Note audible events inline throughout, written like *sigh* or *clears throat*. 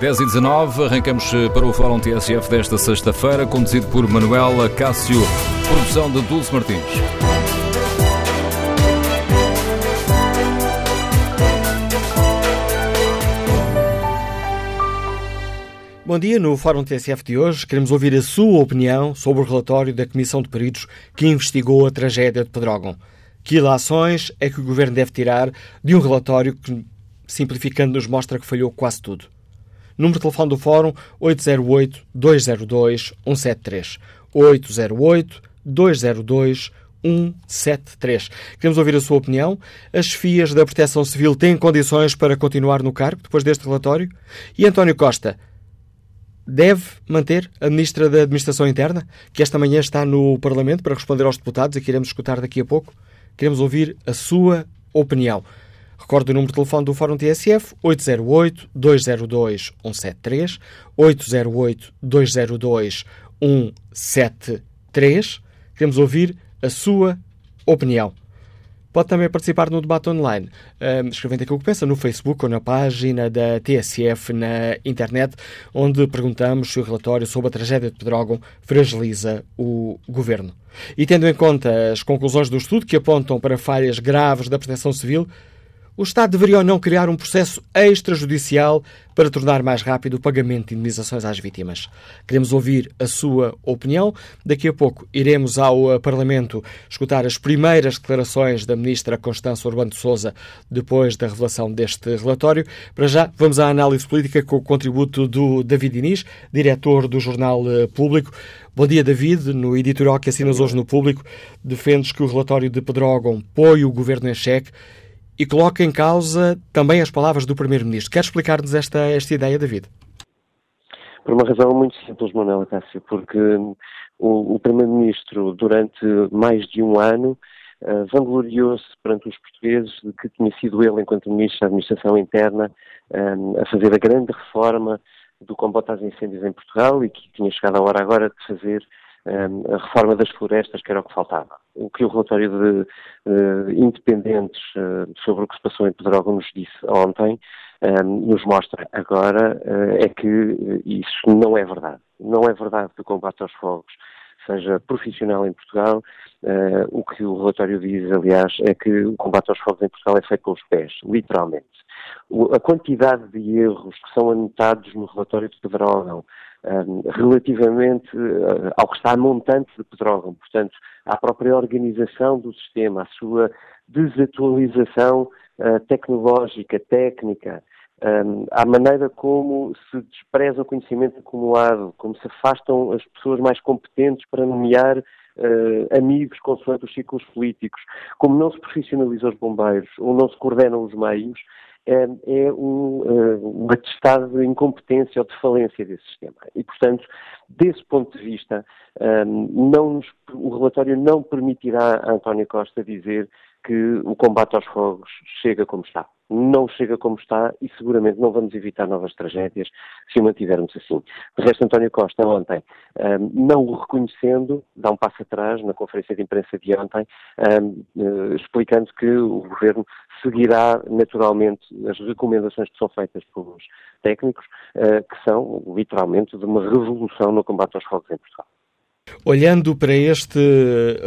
10 e 19, arrancamos para o Fórum TSF desta sexta-feira, conduzido por Manuela Cássio, produção de Dulce Martins. Bom dia. No Fórum TSF de hoje queremos ouvir a sua opinião sobre o relatório da Comissão de Peritos que investigou a tragédia de Pedrógão. Que ilações é que o Governo deve tirar de um relatório que, simplificando, nos mostra que falhou quase tudo? Número de telefone do Fórum 808-202-173. 808-202-173. Queremos ouvir a sua opinião. As FIAs da Proteção Civil têm condições para continuar no cargo depois deste relatório? E António Costa deve manter a Ministra da Administração Interna, que esta manhã está no Parlamento para responder aos deputados e que iremos escutar daqui a pouco? Queremos ouvir a sua opinião. Recordo o número de telefone do Fórum TSF, 808-202-173, 808-202-173. Queremos ouvir a sua opinião. Pode também participar no debate online, um, escrevendo aquilo que pensa no Facebook ou na página da TSF na internet, onde perguntamos se o relatório sobre a tragédia de Pedrógão fragiliza o governo. E tendo em conta as conclusões do estudo que apontam para falhas graves da proteção civil, o Estado deveria ou não criar um processo extrajudicial para tornar mais rápido o pagamento de indemnizações às vítimas. Queremos ouvir a sua opinião. Daqui a pouco iremos ao eh, Parlamento escutar as primeiras declarações da Ministra Constança Urbano de Souza depois da revelação deste relatório. Para já, vamos à análise política com o contributo do David Inês, diretor do Jornal eh, Público. Bom dia, David. No editorial que assinas hoje no Público, defendes que o relatório de Pedrógão põe o governo em xeque e coloca em causa também as palavras do Primeiro-Ministro. Quer explicar-nos esta, esta ideia, David? Por uma razão muito simples, Manuela Cássio, porque o, o Primeiro-Ministro, durante mais de um ano, uh, vangloriou-se perante os portugueses de que tinha sido ele, enquanto Ministro da Administração Interna, um, a fazer a grande reforma do combate às incêndios em Portugal e que tinha chegado a hora agora de fazer a reforma das florestas, que era o que faltava. O que o relatório de uh, independentes uh, sobre o que se passou em Pedrógão nos disse ontem, um, nos mostra agora uh, é que isso não é verdade. Não é verdade que o combate aos fogos seja profissional em Portugal. o que o relatório diz, aliás, é que o combate aos fogos em Portugal é feito com os pés, literalmente. O, a quantidade de erros que são anotados no relatório de Pedrógão, relativamente uh, ao que está montante de Pedrógão, portanto, à própria organização do sistema, à sua desatualização uh, tecnológica, técnica, um, à maneira como se despreza o conhecimento acumulado, como se afastam as pessoas mais competentes para nomear Uh, amigos consoante os ciclos políticos, como não se profissionaliza os bombeiros ou não se coordenam os meios, é um, eh, um atestado de incompetência ou de falência desse sistema. E, portanto, desse ponto de vista, não nos, o relatório não permitirá a António Costa dizer que o combate aos fogos chega como está. Não chega como está e seguramente não vamos evitar novas tragédias se o mantivermos assim. De resto, António Costa, ontem, um, não o reconhecendo, dá um passo atrás na conferência de imprensa de ontem, um, uh, explicando que o governo seguirá naturalmente as recomendações que são feitas pelos técnicos, uh, que são literalmente de uma revolução no combate aos fogos em Portugal. Olhando para este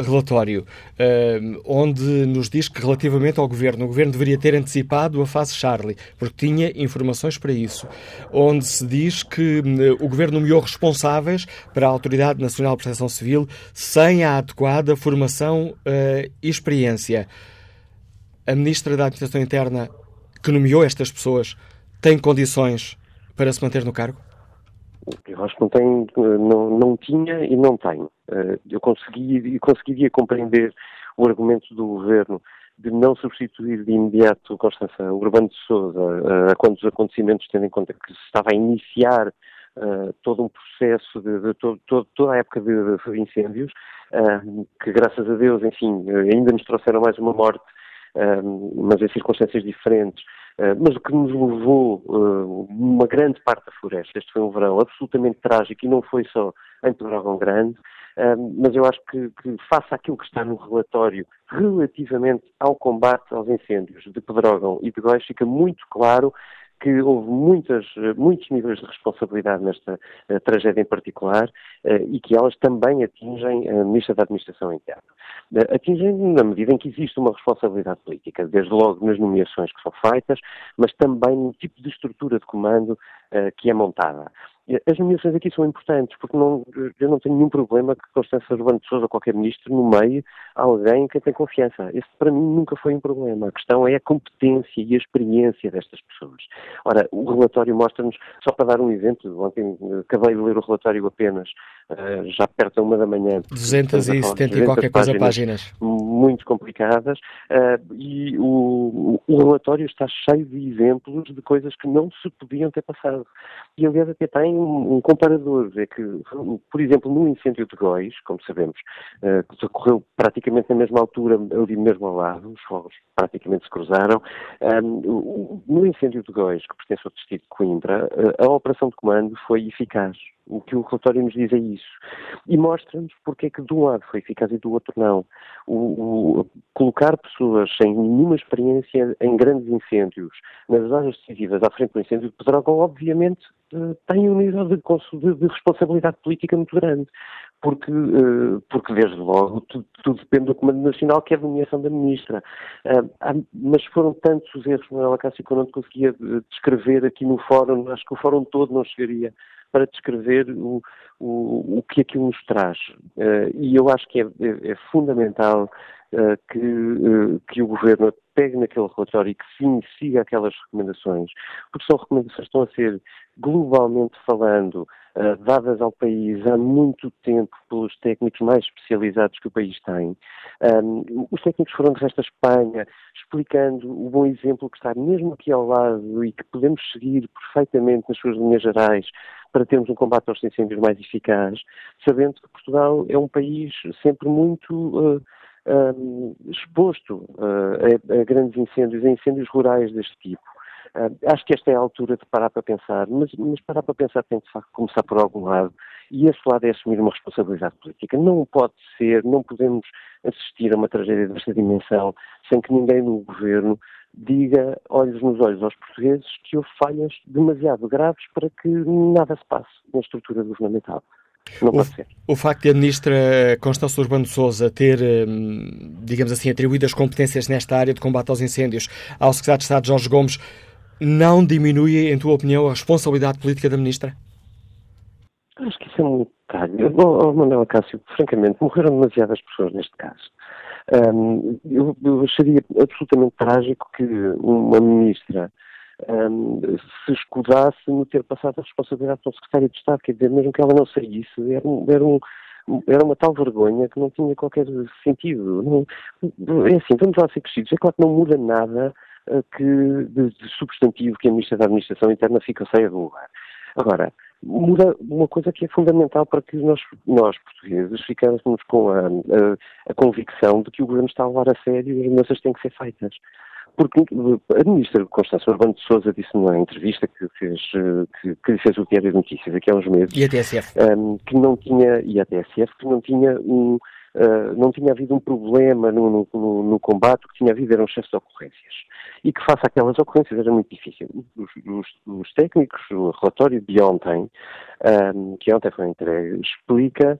relatório, uh, onde nos diz que relativamente ao Governo, o Governo deveria ter antecipado a fase Charlie, porque tinha informações para isso, onde se diz que uh, o Governo nomeou responsáveis para a Autoridade Nacional de Proteção Civil sem a adequada formação e experiência. A Ministra da Administração Interna, que nomeou estas pessoas, tem condições para se manter no cargo? Eu acho que não, tem, não, não tinha e não tenho. Eh, eu consegui, conseguiria compreender o argumento do governo de não substituir de imediato Constança Urbano de Souza uh, quando os acontecimentos, tendo em conta que se estava a iniciar uh, todo um processo de, de todo, todo, toda a época de, de incêndios, uh, que graças a Deus, enfim, ainda nos trouxeram mais uma morte, mas em circunstâncias diferentes, eh, mas o que nos levou uh, uma grande parte da floresta, este foi um verão absolutamente trágico e não foi só em Pedrógão Grande, uh, mas eu acho que, que face àquilo que está no relatório relativamente ao combate aos incêndios de Pedrógão e de Góis, fica muito claro que houve muitas, muitos níveis de responsabilidade nesta uh, tragédia em particular uh, e que elas também atingem a Ministra da Administração Interna. Uh, atingem na medida em que existe uma responsabilidade política, desde logo nas nomeações que são feitas, mas também no tipo de estrutura de comando que é montada. As nomeações aqui são importantes, porque não, eu não tenho nenhum problema que Constância Urbano de Sousa, qualquer ministro, nomeie alguém que tem confiança. Esse para mim nunca foi um problema. A questão é a competência e a experiência destas pessoas. Ora, o relatório mostra-nos, só para dar um exemplo, ontem acabei de ler o relatório apenas, uh, já perto da uma da manhã. 270 e qualquer coisa páginas. Muito complicadas, uh, e o, o relatório está cheio de exemplos de coisas que não se podiam ter passado. E aliás até tem um, um comparador, é que, por exemplo, no incêndio de Góis, como sabemos, uh, que ocorreu praticamente na mesma altura, ali mesmo ao lado, os fogos praticamente se cruzaram, um, no incêndio de Góis, que pertence ao distrito de Coimbra, uh, a operação de comando foi eficaz. O que o relatório nos diz é isso. E mostra-nos porque é que de um lado foi eficaz e do outro não. O, o, colocar pessoas sem nenhuma experiência em grandes incêndios, nas áreas decisivas à frente do incêndio de Pedrógão, obviamente eh, tem um nível de, de, de, responsabilidade política muito grande. Porque, uh, porque desde logo, tudo, tudo, depende do Comando Nacional, que é a nomeação da Ministra. Há, mas foram tantos os erros, Manuela Cássio, que eu não conseguia descrever aqui no fórum, acho que o fórum todo não chegaria para descrever o, o, o que aquilo nos traz. Uh, e eu acho que é, é, é fundamental que, uh, que o Governo pegue naquele relatório e que sim siga aquelas recomendações, porque são recomendações que estão a ser globalmente falando, dadas ao país há muito tempo pelos técnicos mais especializados que o país tem. Um, os técnicos foram de resto à Espanha, explicando o bom exemplo que está mesmo aqui ao lado e que podemos seguir perfeitamente nas suas linhas gerais para termos um combate aos incêndios mais eficaz, sabendo que Portugal é um país sempre muito uh, eh, um, exposto uh, a, a, grandes incêndios, a incêndios rurais deste tipo. Uh, acho que esta é a altura de parar para pensar, mas, mas, parar para pensar tem de facto começar por algum lado, e esse lado é assumir uma responsabilidade política. Não pode ser, não podemos assistir a uma tragédia desta dimensão sem que ninguém no governo diga olhos nos olhos aos portugueses que houve falhas demasiado graves para que nada se passe na estrutura governamental. Não o, pode ser. O facto de a ministra Constância Urbano Souza ter, hum, digamos assim, atribuído as competências nesta área de combate aos incêndios ao secretário de Estado Jorge Gomes não diminui, em tua opinião, a responsabilidade política da ministra? Acho que isso é muito detalhe. Oh, Manuel Cássio, francamente, morreram demasiadas pessoas neste caso. Um, eu, eu, acharia absolutamente trágico que uma ministra um, se escudasse no ter passado a responsabilidade para o secretário de Estado, quer dizer, mesmo que ela não saísse, era, um, era, um, era uma tal vergonha que não tinha qualquer sentido. Não, é assim, vamos lá ser crescidos. É claro que não muda nada uh, que, de, de, substantivo que a Ministra da Administração Interna fica saia do lugar. Agora, muda uma coisa que é fundamental para que nós, nós portugueses, ficássemos com a, a, a, convicção de que o governo está a levar a sério e as mudanças têm que ser feitas. Porque a ministra Constância Urbano de Souza disse numa entrevista que fez, que, que fez o Diário de Notícias aqui há uns meses e a TSF. Um, que não tinha, e a TSF, que não tinha um, uh, não tinha havido um problema no, no, no combate, o que tinha havido eram excesso de ocorrências e que face àquelas ocorrências era muito difícil. Os, os, os técnicos, o relatório de ontem, um, que ontem foi entregue, explica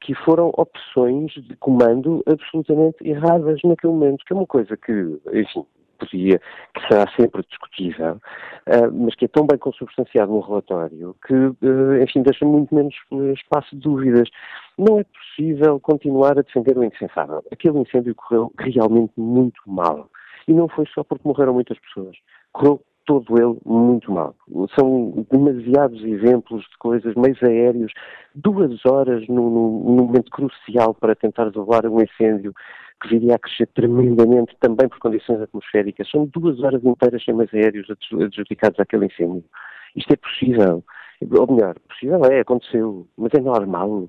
que foram opções de comando absolutamente erradas naquele momento, que é uma coisa que, enfim, podia, que será sempre discutível, uh, mas que é tão bem consubstanciado no relatório que, uh, enfim, deixa muito menos espaço de dúvidas. Não é possível continuar a defender o insensável. Aquele incêndio correu realmente muito mal. E não foi só porque morreram muitas pessoas. Correu todo ele muito mal. São demasiados exemplos de coisas, meios aéreos, duas horas num, momento crucial para tentar resolver um incêndio que viria a crescer tremendamente também por condições atmosféricas. São duas horas inteiras sem meios aéreos adjudicados àquele incêndio. Isto é possível. Ou melhor, possível é, aconteceu, mas é normal.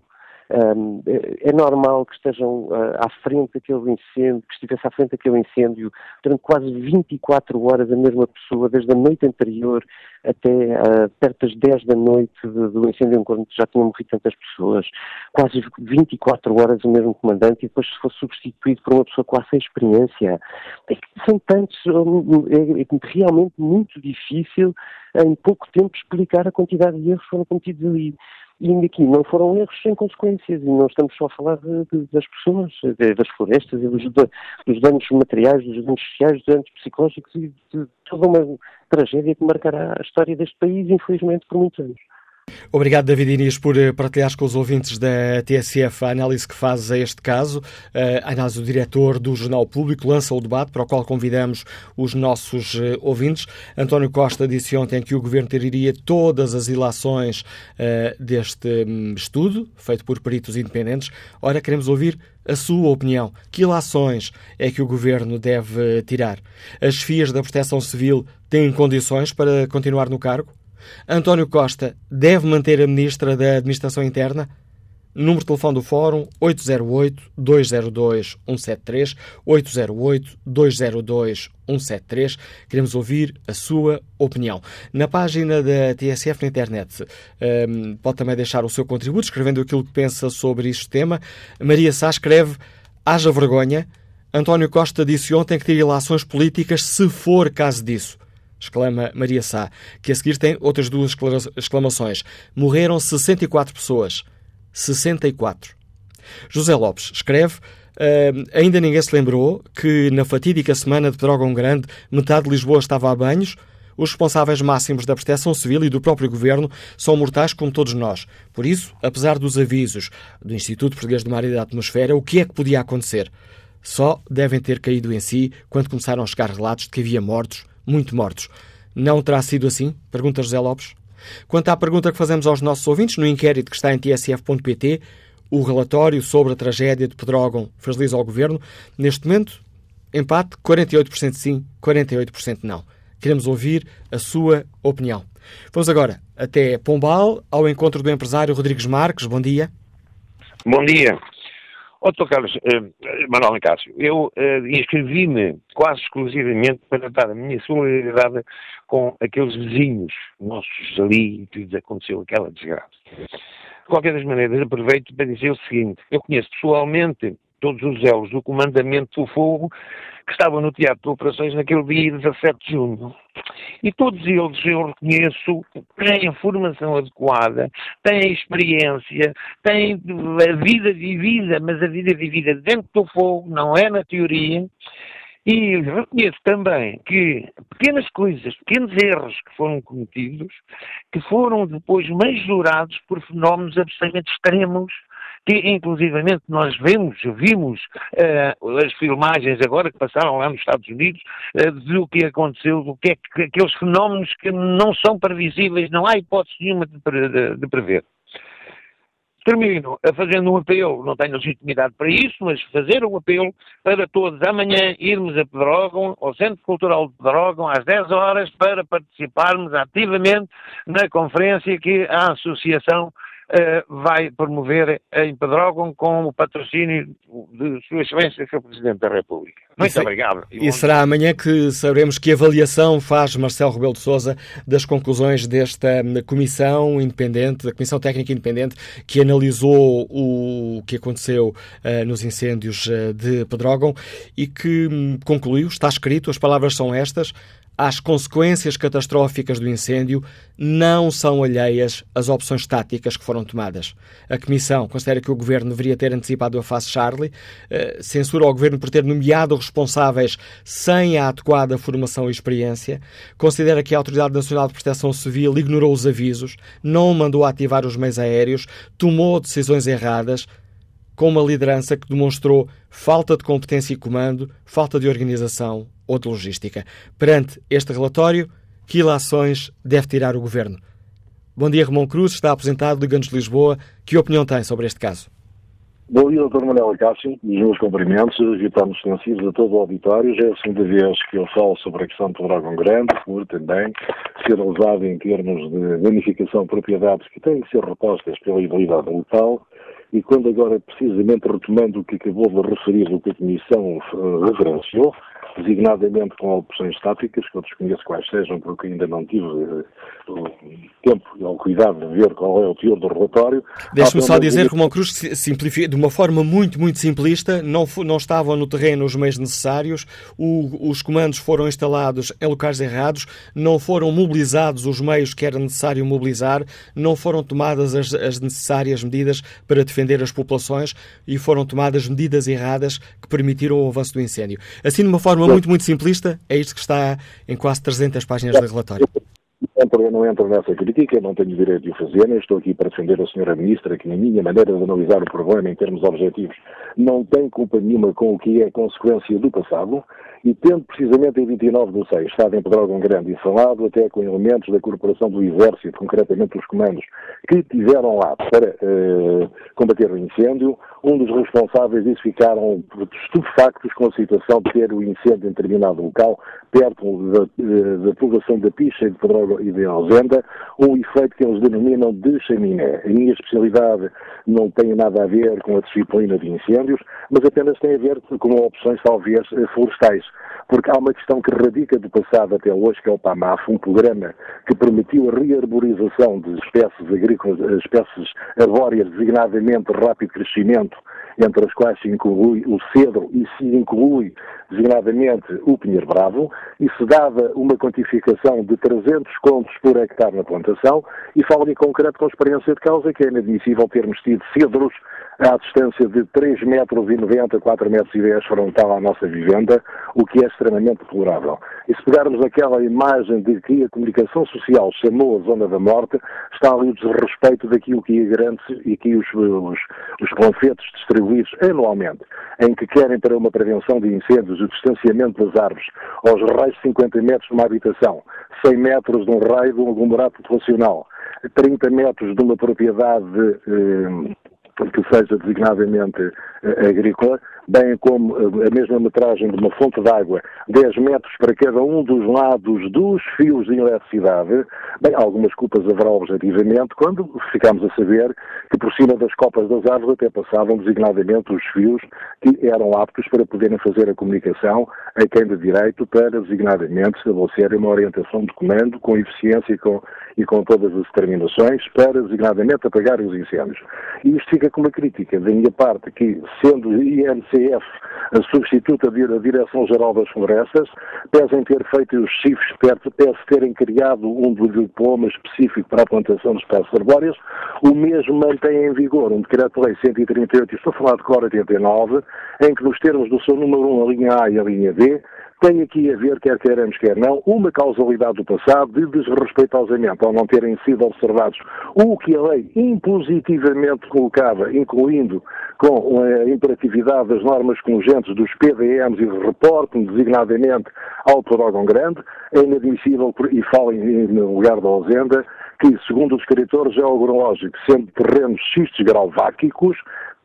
Um, é, é normal que estejam uh, à frente daquele incêndio, que estivesse à frente daquele incêndio durante quase 24 horas a mesma pessoa, desde a noite anterior até uh, perto das 10 da noite do incêndio, enquanto já tinham morrido tantas pessoas, quase 24 horas o mesmo comandante e depois se fosse substituído por uma pessoa com essa experiência. É são tantos, é, é realmente muito difícil em pouco tempo explicar a quantidade de erros que foram cometidos ali. E aqui não foram erros sem consequências, e não estamos só a falar de, de, das pessoas, de, das florestas, dos, dos, danos materiais, dos danos sociais, dos danos psicológicos e de toda uma tragédia que marcará a história deste país, infelizmente, por muitos anos. Obrigado, David Inês, por eh, partilhares com os ouvintes da TSF a análise que fazes a este caso. Eh, a análise do diretor do Jornal Público lança o debate para o qual convidamos os nossos eh, ouvintes. António Costa disse ontem que o governo teria todas as ilações deste hum, estudo, feito por peritos independentes. Ora, queremos ouvir a sua opinião. Que ilações é que o governo deve tirar? As FIAs da Proteção Civil têm condições para continuar no cargo? António Costa deve manter a Ministra da Administração Interna? Número de telefone do Fórum 808-202-173, 808-202-173. Queremos ouvir a sua opinião. Na página da TSF na internet um, pode também deixar o seu contributo, escrevendo aquilo que pensa sobre este tema. Maria Sá escreve: haja vergonha. António Costa disse ontem que teria relações políticas se for caso disso exclama Maria Sá, que a seguir tem outras duas exclamações. Morreram 64 pessoas. 64. José Lopes escreve. Uh, ainda ninguém se lembrou que na fatídica semana de Pedrógão Grande metade de Lisboa estava a banhos. Os responsáveis máximos da proteção civil e do próprio governo são mortais como todos nós. Por isso, apesar dos avisos do Instituto Português do Mar e da Atmosfera, o que é que podia acontecer? Só devem ter caído em si quando começaram a chegar relatos de que havia mortos muito mortos. Não terá sido assim? Pergunta José Lopes. Quanto à pergunta que fazemos aos nossos ouvintes, no inquérito que está em tsf.pt, o relatório sobre a tragédia de Pedrógão fragiliza ao Governo. Neste momento, empate, 48% sim, 48% não. Queremos ouvir a sua opinião. Vamos agora até Pombal, ao encontro do empresário Rodrigues Marques. Bom dia. Bom dia. Outro Carlos, uh, Manuel Nicásio, eu uh, inscrevi-me quase exclusivamente para dar a minha solidariedade com aqueles vizinhos nossos ali e tudo aconteceu aquela desgraça. De qualquer das maneiras, aproveito para dizer o seguinte, eu conheço pessoalmente todos os elos do Comandamento do Fogo que estavam no Teatro de Operações naquele dia 17 de junho. E todos eles, eu reconheço, têm a formação adequada, têm a experiência, têm a vida vivida, mas a vida vivida dentro do fogo, não é na teoria. E reconheço também que pequenas coisas, pequenos erros que foram cometidos, que foram depois majorados por fenómenos absolutamente extremos que inclusivamente nós vemos, vimos uh, as filmagens agora que passaram lá nos Estados Unidos uh, do que aconteceu, do que é que, aqueles fenómenos que não são previsíveis, não há hipótese nenhuma de, de, de prever. Termino fazendo um apelo, não tenho legitimidade para isso, mas fazer um apelo para todos amanhã irmos a Pedrógão, ao Centro Cultural de Pedrógão, às 10 horas, para participarmos ativamente na conferência que a Associação uh, vai promover em Pedrógão com o patrocínio de Sua Excelência, Sr. Presidente da República. Muito e obrigado. E, e será amanhã que saberemos que avaliação faz Marcelo Rebelo de Sousa das conclusões desta hum, comissão independente, da Comissão Técnica Independente, que analisou o que aconteceu uh, nos incêndios uh, de Pedrógão e que um, concluiu, está escrito, as palavras são estas, às consequências catastróficas do incêndio não são alheias às opções táticas que foram tomadas. A Comissão considera que o Governo deveria ter antecipado a fase Charlie, eh, censura ao Governo por ter nomeado responsáveis sem a adequada formação e experiência, considera que a Autoridade Nacional de Proteção Civil ignorou os avisos, não mandou ativar os meios aéreos, tomou decisões erradas, com uma liderança que demonstrou falta de competência e comando, falta de organização ou de logística. Perante este relatório, que ilações deve tirar o Governo? Bom dia, Ramon Cruz, está aposentado, Liga-nos de Lisboa. Que opinião tem sobre este caso? Bom dia, Dr. Manuel Cássio. Os meus cumprimentos, evitamos extensivos a todo o auditório. Já é a segunda vez que eu falo sobre a questão do Dragão Grande, por também ser usado em termos de danificação de propriedades que têm que ser repostas pela idoneidade local e quando agora, precisamente retomando o que acabou de referir, o que a Comissão uh, referenciou, designadamente com opções estáticas, que eu desconheço quais sejam, porque ainda não tive uh, o tempo e o cuidado de ver qual é o teor do relatório. Deixe-me só dizer, Romão Cruz, simplifica, de uma forma muito, muito simplista, não, não estavam no terreno os meios necessários, o, os comandos foram instalados em locais errados, não foram mobilizados os meios que era necessário mobilizar, não foram tomadas as, as necessárias medidas para defender as populações. E foram tomadas medidas erradas que permitiram o avanço do incêndio. Assim, de uma forma muito, muito simplista, é isto que está em quase 300 páginas de relatório. Eu não entro nessa crítica, não tenho direito de o fazer, nem estou aqui para defender a senhora Ministra, que na minha maneira de analisar o problema em termos objetivos não tem culpa nenhuma com o que é consequência do passado, e tendo precisamente em 29 de 6 estado em Pedrógão Grande falado até com elementos da Corporação do Exército, concretamente os comandos, que tiveram lá para uh, combater o incêndio, um dos responsáveis disso ficaram estupefactos com a situação de ter o incêndio em determinado local, perto da, eh, da poblação da Picha e de Pedrógão e de Alzenda, um efeito que eles denominam de chaminé. A minha especialidade não tem nada a ver com a disciplina de incêndios, mas apenas tem a ver com opções talvez florestais porque há uma questão que radica do passado até hoje, que é o PAMAF, um programa que permitiu a rearborização de espécies agrícolas, espécies arbóreas designadamente de rápido crescimento, entre as quais se inclui o cedro e se inclui designadamente o pinheiro bravo, e se dava uma quantificação de 300 contos por hectare na plantação, e falo em concreto com experiência de causa que é inadmissível termos tido cedros à distância de 3 metros e 90, 4 metros e 10 frontal à nossa vivenda, o que é extremamente deplorável. E se pegarmos aquela imagem de que a comunicação social chamou a zona da morte, está ali o desrespeito daquilo que é grande e que os, os, os panfletos distribuídos anualmente, em que querem para uma prevenção de incêndios o distanciamento das árvores aos raios de 50 metros de uma habitação, 100 metros de um raio de um aglomerado populacional, 30 metros de uma propriedade eh, que seja designadamente eh, agrícola, bem como eh, a mesma metragem de uma fonte de água, 10 metros para cada um dos lados dos fios de eletricidade, bem, algumas culpas haverá objetivamente quando ficamos a saber que por cima das copas das árvores até passavam designadamente os fios que eram aptos para poderem fazer a comunicação a quem de direito para designadamente estabelecer uma orientação de comando com eficiência e com, e com todas as determinações para designadamente apagar os incêndios. E isto fica com uma crítica da minha parte que, sendo INCF a substituta da Direção-Geral das Florestas, pesem ter feito os chifres, pese terem criado um diploma específico para a plantação de espécies arbóreas, o mesmo mantém em vigor um Decreto-Lei 138, estou a falar de cor 89, em que nos termos do seu número 1, a linha A e a linha B, tem aqui a ver, quer queiramos, quer não, uma causalidade do passado de desrespeitosamente, ao não terem sido observados o que a lei impositivamente colocava, incluindo com a imperatividade das normas congentes dos PDMs e de reporte, designadamente ao órgão grande, é inadmissível, e falem no lugar da ausenda, que, segundo os escritores geográficos, sendo terrenos xistos grauváquicos,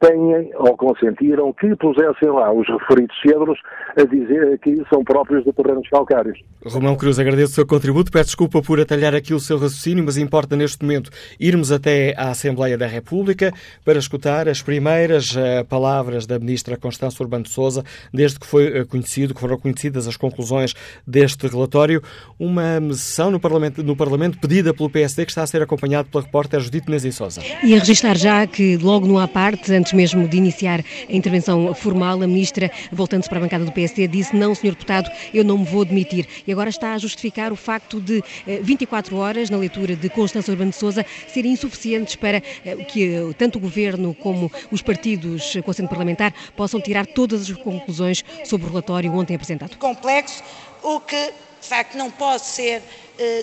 têm ou consentiram que pusessem lá os referidos cedros a dizer que são próprios de terrenos calcários. Romão Cruz, agradeço o seu contributo. Peço desculpa por atalhar aqui o seu raciocínio, mas importa neste momento irmos até à Assembleia da República para escutar as primeiras uh, palavras da Ministra Constância Urbano de Souza, desde que foi uh, conhecido, que foram conhecidas as conclusões deste relatório. Uma sessão no Parlamento, no Parlamento pedida pelo PSD que está a ser acompanhado pela repórter Judite Nezin Souza. E a registrar já que logo no à parte, antes mesmo de iniciar a intervenção formal, a Ministra, voltando-se para a bancada do PSD, disse não, Sr. Deputado, eu não me vou demitir. E agora está a justificar o facto de 24 eh, horas, na leitura de Constância Urbano de Souza, serem insuficientes para eh, que eh, tanto o Governo como os partidos com assento parlamentar possam tirar todas as conclusões sobre o relatório ontem apresentado. Complexo, o que de facto não pode ser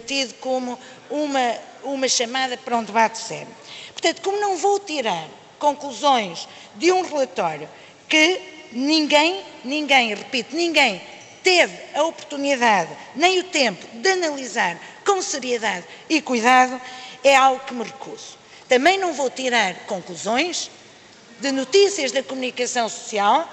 tido como uma, uma chamada para um debate sério. Portanto, como não vou tirar conclusões de um relatório que ninguém, ninguém, repito, ninguém teve a oportunidade nem o tempo de analisar com seriedade e cuidado, é algo que me recuso. Também não vou tirar conclusões de notícias da comunicação social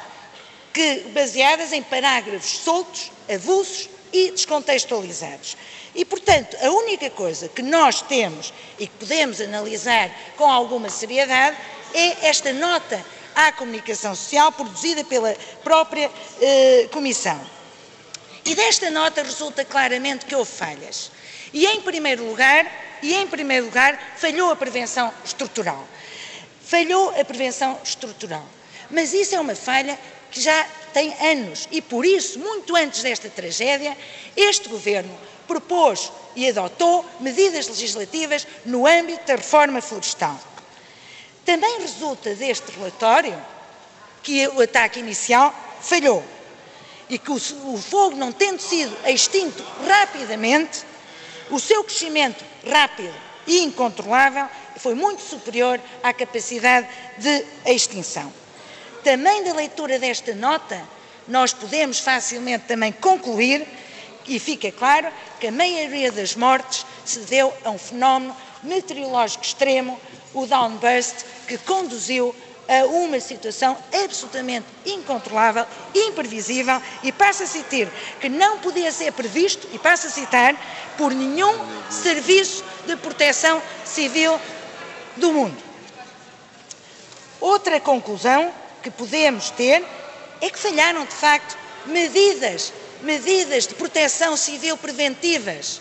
que, baseadas em parágrafos soltos, avulsos e descontextualizados. E, portanto, a única coisa que nós temos e que podemos analisar com alguma seriedade é esta nota à comunicação social produzida pela própria eh, Comissão. E desta nota resulta claramente que houve falhas. E em primeiro lugar, e em primeiro lugar, falhou a prevenção estrutural. Falhou a prevenção estrutural. Mas isso é uma falha que já tem anos e por isso, muito antes desta tragédia, este governo propôs e adotou medidas legislativas no âmbito da reforma florestal. Também resulta deste relatório que o ataque inicial falhou e que o, fogo, não tendo sido extinto rapidamente, o seu crescimento rápido e incontrolável foi muito superior à capacidade de extinção. Também da leitura desta nota, nós podemos facilmente também concluir, e fica claro, que a maioria das mortes se deu a um fenómeno meteorológico extremo, o downburst, que conduziu a uma situação absolutamente incontrolável, imprevisível e passa a citar que não podia ser previsto, e passa a citar, por nenhum serviço de proteção civil do mundo. Outra conclusão que podemos ter é que falharam, de facto, medidas, medidas de proteção civil preventivas.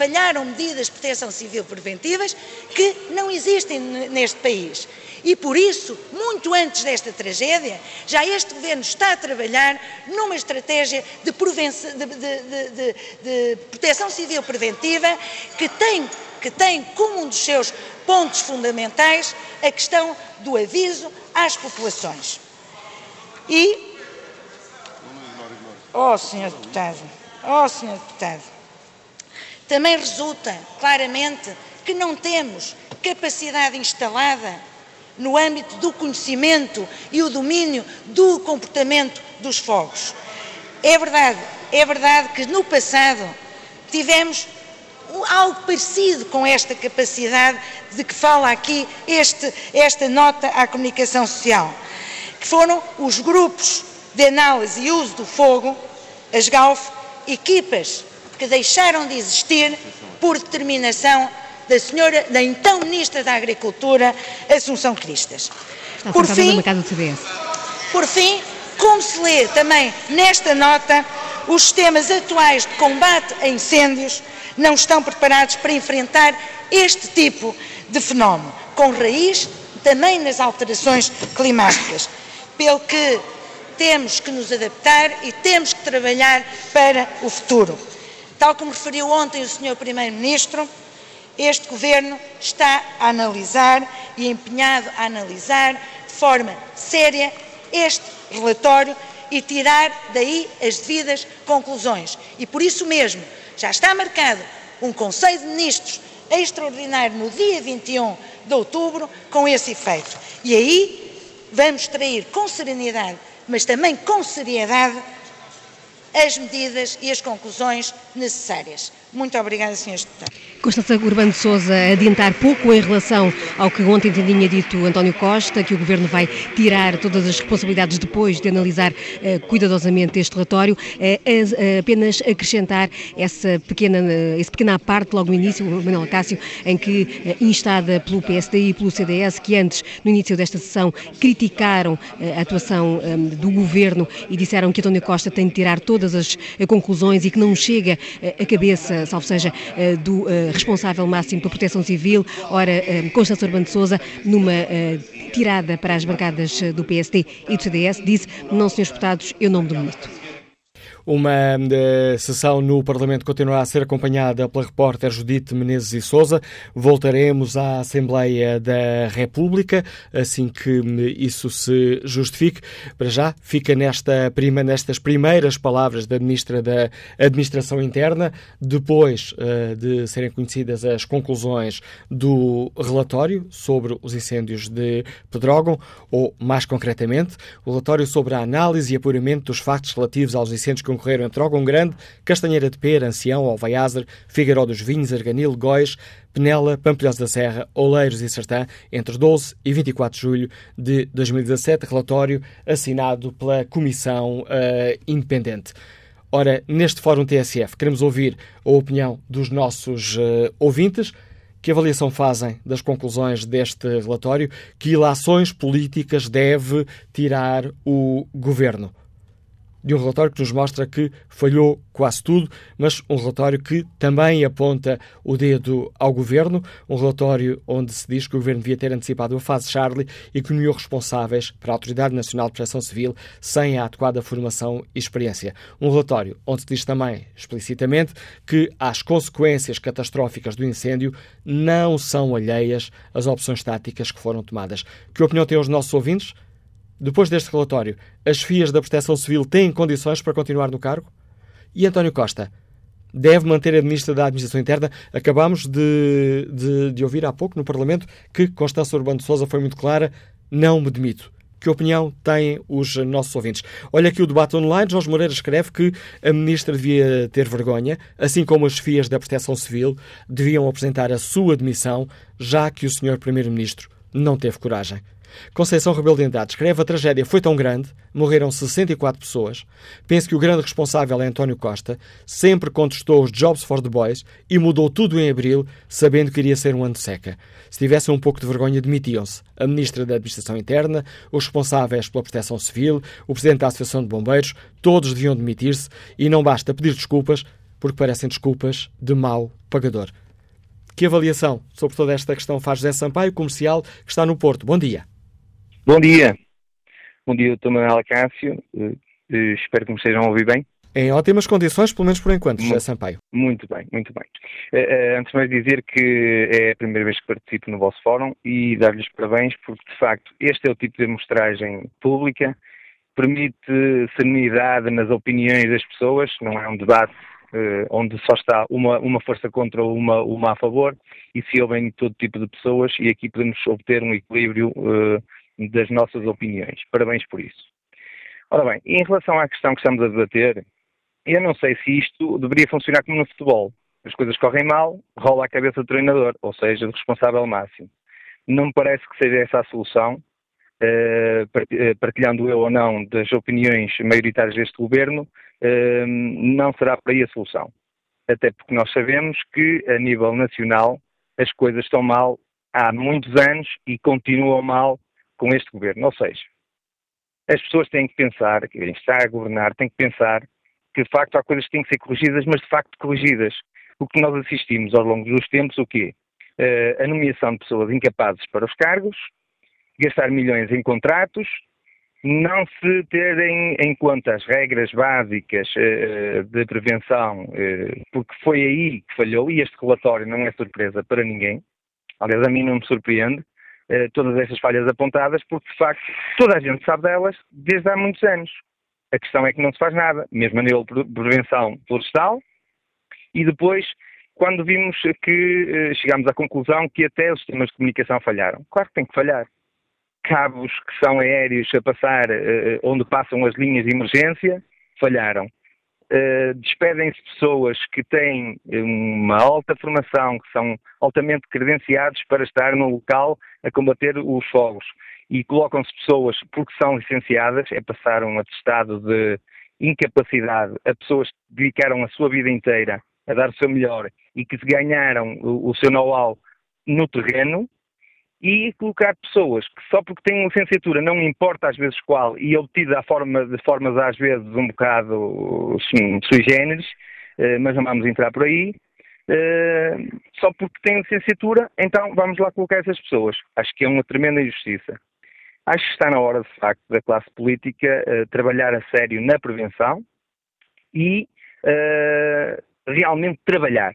Falharam medidas de proteção civil preventivas que não existem neste país. E por isso, muito antes desta tragédia, já este Governo está a trabalhar numa estratégia de, de, de, de proteção civil preventiva que tem, que tem como um dos seus pontos fundamentais a questão do aviso às populações. E. Oh, Sr. Deputado, oh, Sr. Deputado, também resulta claramente que não temos capacidade instalada no âmbito do conhecimento e o domínio do comportamento dos fogos. É verdade, é verdade que no passado tivemos algo parecido com esta capacidade de que fala aqui este, esta nota à comunicação social, que foram os grupos de análise e uso do fogo, as GAUF, equipas que deixaram de existir por determinação da senhora, da então Ministra da Agricultura, Assunção Cristas. Por fim, por fim, como se lê também nesta nota, os sistemas atuais de combate a incêndios não estão preparados para enfrentar este tipo de fenómeno, com raiz também nas alterações climáticas, pelo que temos que nos adaptar e temos que trabalhar para o futuro. Tal como referiu ontem o Sr. Primeiro-Ministro, este Governo está a analisar e empenhado a analisar de forma séria este relatório e tirar daí as devidas conclusões. E por isso mesmo já está marcado um Conselho de Ministros extraordinário no dia 21 de outubro com esse efeito. E aí vamos trair com serenidade, mas também com seriedade, as medidas e as conclusões necessárias. Muito obrigada, Sr. Deputado. Constança Urbano de Souza, adiantar pouco em relação ao que ontem tinha dito António Costa, que o Governo vai tirar todas as responsabilidades depois de analisar uh, cuidadosamente este relatório, uh, apenas acrescentar essa pequena, uh, essa pequena parte logo no início, Manuel Cássio, em que, instada pelo PSD e pelo CDS, que antes, no início desta sessão, criticaram a atuação um, do Governo e disseram que António Costa tem de tirar todas as conclusões e que não chega à cabeça salvo seja, eh, do eh, responsável máximo pela proteção civil, ora, eh, Constância Urbano de Souza, numa tirada para as bancadas do PSD e do CDS, disse, não, senhores deputados, eu não me demito. Uma uh, sessão no Parlamento continuará a ser acompanhada pela repórter Judite Menezes e Souza. Voltaremos à Assembleia da República assim que hum, isso se justifique. Para já, fica nesta prima, nestas primeiras palavras da Ministra da Administração Interna, depois uh, de serem conhecidas as conclusões do relatório sobre os incêndios de Pedrógão, ou mais concretamente, o relatório sobre a análise e apuramento dos factos relativos aos incêndios que concorreram entre Ogum Grande, Castanheira de Pera, Ancião, Alvaiazer, Figueiró dos Vinhos, Arganil, Góis, Penela, Pampilhosa da Serra, Oleiros e Sertã, entre 12 e 24 de julho de 2017, relatório assinado pela Comissão uh, Independente. Ora, neste Fórum TSF, queremos ouvir a opinião dos nossos uh, ouvintes Que avaliação fazem das conclusões deste relatório? Que ilações políticas deve tirar o governo? De um relatório que nos mostra que falhou quase tudo, mas um relatório que também aponta o dedo ao governo, um relatório onde se diz que o governo devia ter antecipado a fase Charlie e que nomeou responsáveis para a Autoridade Nacional de Proteção Civil sem a adequada formação e experiência. Um relatório onde se diz também explicitamente que as consequências catastróficas do incêndio não são alheias às opções táticas que foram tomadas. Que opinião têm os nossos ouvintes? Depois deste relatório, as FIAs da Proteção Civil têm condições para continuar no cargo? E António Costa deve manter a Ministra da Administração Interna? Acabámos de, de, de ouvir há pouco no Parlamento que Constança Urbano de Sousa foi muito clara: não me demito. Que opinião têm os nossos ouvintes? Olha aqui o debate online. Jorge Moreira escreve que a Ministra devia ter vergonha, assim como as FIAs da Proteção Civil deviam apresentar a sua demissão, já que o Sr. Primeiro-Ministro não teve coragem. Conceição Rebelo de Andrade escreve a tragédia foi tão grande, morreram 64 pessoas. Penso que o grande responsável é António Costa, sempre contestou os Jobs for the Boys e mudou tudo em abril, sabendo que iria ser um ano de seca. Se tivessem um pouco de vergonha, demitiam-se. A Ministra da Administração Interna, os responsáveis pela Proteção Civil, o Presidente da Associação de Bombeiros, todos deviam demitir-se e não basta pedir desculpas, porque parecem desculpas de mau pagador. Que avaliação sobre toda esta questão faz José Sampaio, comercial, que está no Porto? Bom dia. Bom dia. Bom dia, Dr. Manuel Cássio. Uh, uh, espero que me estejam a ouvir bem. Em ótimas condições, pelo menos por enquanto, José Sampaio. Muito bem, muito bem. Uh, antes de mais dizer que é a primeira vez que participo no vosso fórum e dar-lhes parabéns porque, de facto, este é o tipo de demonstragem pública, permite serenidade nas opiniões das pessoas, não é um debate uh, onde só está uma, uma força contra uma, uma a favor, e se ouvem todo tipo de pessoas, e aqui podemos obter um equilíbrio uh, das nossas opiniões. Parabéns por isso. Ora bem, em relação à questão que estamos a debater, eu não sei se isto deveria funcionar como no futebol. As coisas correm mal, rola a cabeça do treinador, ou seja, do responsável máximo. Não me parece que seja essa a solução, eh, eh, partilhando eu ou não das opiniões maioritárias deste governo, eh, não será para aí a solução. Até porque nós sabemos que, a nível nacional, as coisas estão mal há muitos anos e continuam mal com este governo. Ou seja, as pessoas têm que pensar, quem está a governar tem que pensar que de facto há coisas que têm que ser corrigidas, mas de facto corrigidas. O que nós assistimos ao longo dos tempos, o quê? Uh, a nomeação de pessoas incapazes para os cargos, gastar milhões em contratos, não se terem em conta as regras básicas uh, de prevenção, uh, porque foi aí que falhou, e este relatório não é surpresa para ninguém. Aliás, a mim não me surpreende, todas essas falhas apontadas, porque de facto toda a gente sabe delas desde há muitos anos. A questão é que não se faz nada, mesmo a nível de prevenção florestal, e depois, quando vimos que eh, chegámos à conclusão que até os sistemas de comunicação falharam. Claro que tem que falhar. Cabos que são aéreos a passar, eh, onde passam as linhas de emergência, falharam. Uh, despedem-se pessoas que têm uma alta formação, que são altamente credenciados para estar no local a combater os fogos. E colocam-se pessoas, porque são licenciadas, é passar um atestado de incapacidade a pessoas que dedicaram a sua vida inteira a dar o seu melhor e que ganharam o, o seu know-how no terreno, e colocar pessoas que só porque têm licenciatura, não importa às vezes qual, e obtida forma, de formas às vezes um bocado sim, sui generis, eh, mas não vamos entrar por aí, eh, só porque têm licenciatura, então vamos lá colocar essas pessoas. Acho que é uma tremenda injustiça. Acho que está na hora, de facto, da classe política uh, trabalhar a sério na prevenção e realmente trabalhar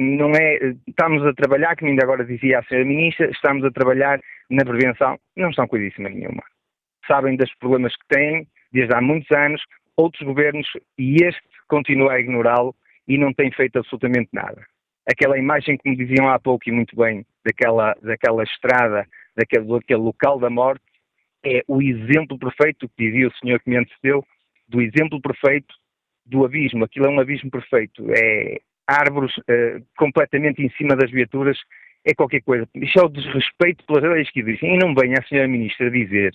não é, estamos a trabalhar, como ainda agora dizia a senhora Ministra, estamos a trabalhar na prevenção, não estão coisíssima nenhuma. Sabem dos problemas que têm, desde há muitos anos, outros governos, e este continua a ignorá-lo e não tem feito absolutamente nada. Aquela imagem, como diziam há pouco e muito bem, daquela, daquela estrada, daquele, daquele local da morte, é o exemplo perfeito, que dizia o senhor que me antecedeu, do exemplo perfeito do abismo. Aquilo é um abismo perfeito. É, árvores uh, completamente em cima das viaturas, é qualquer coisa. Isto é o desrespeito pelas leis que existem. E não venha a senhora Ministra dizer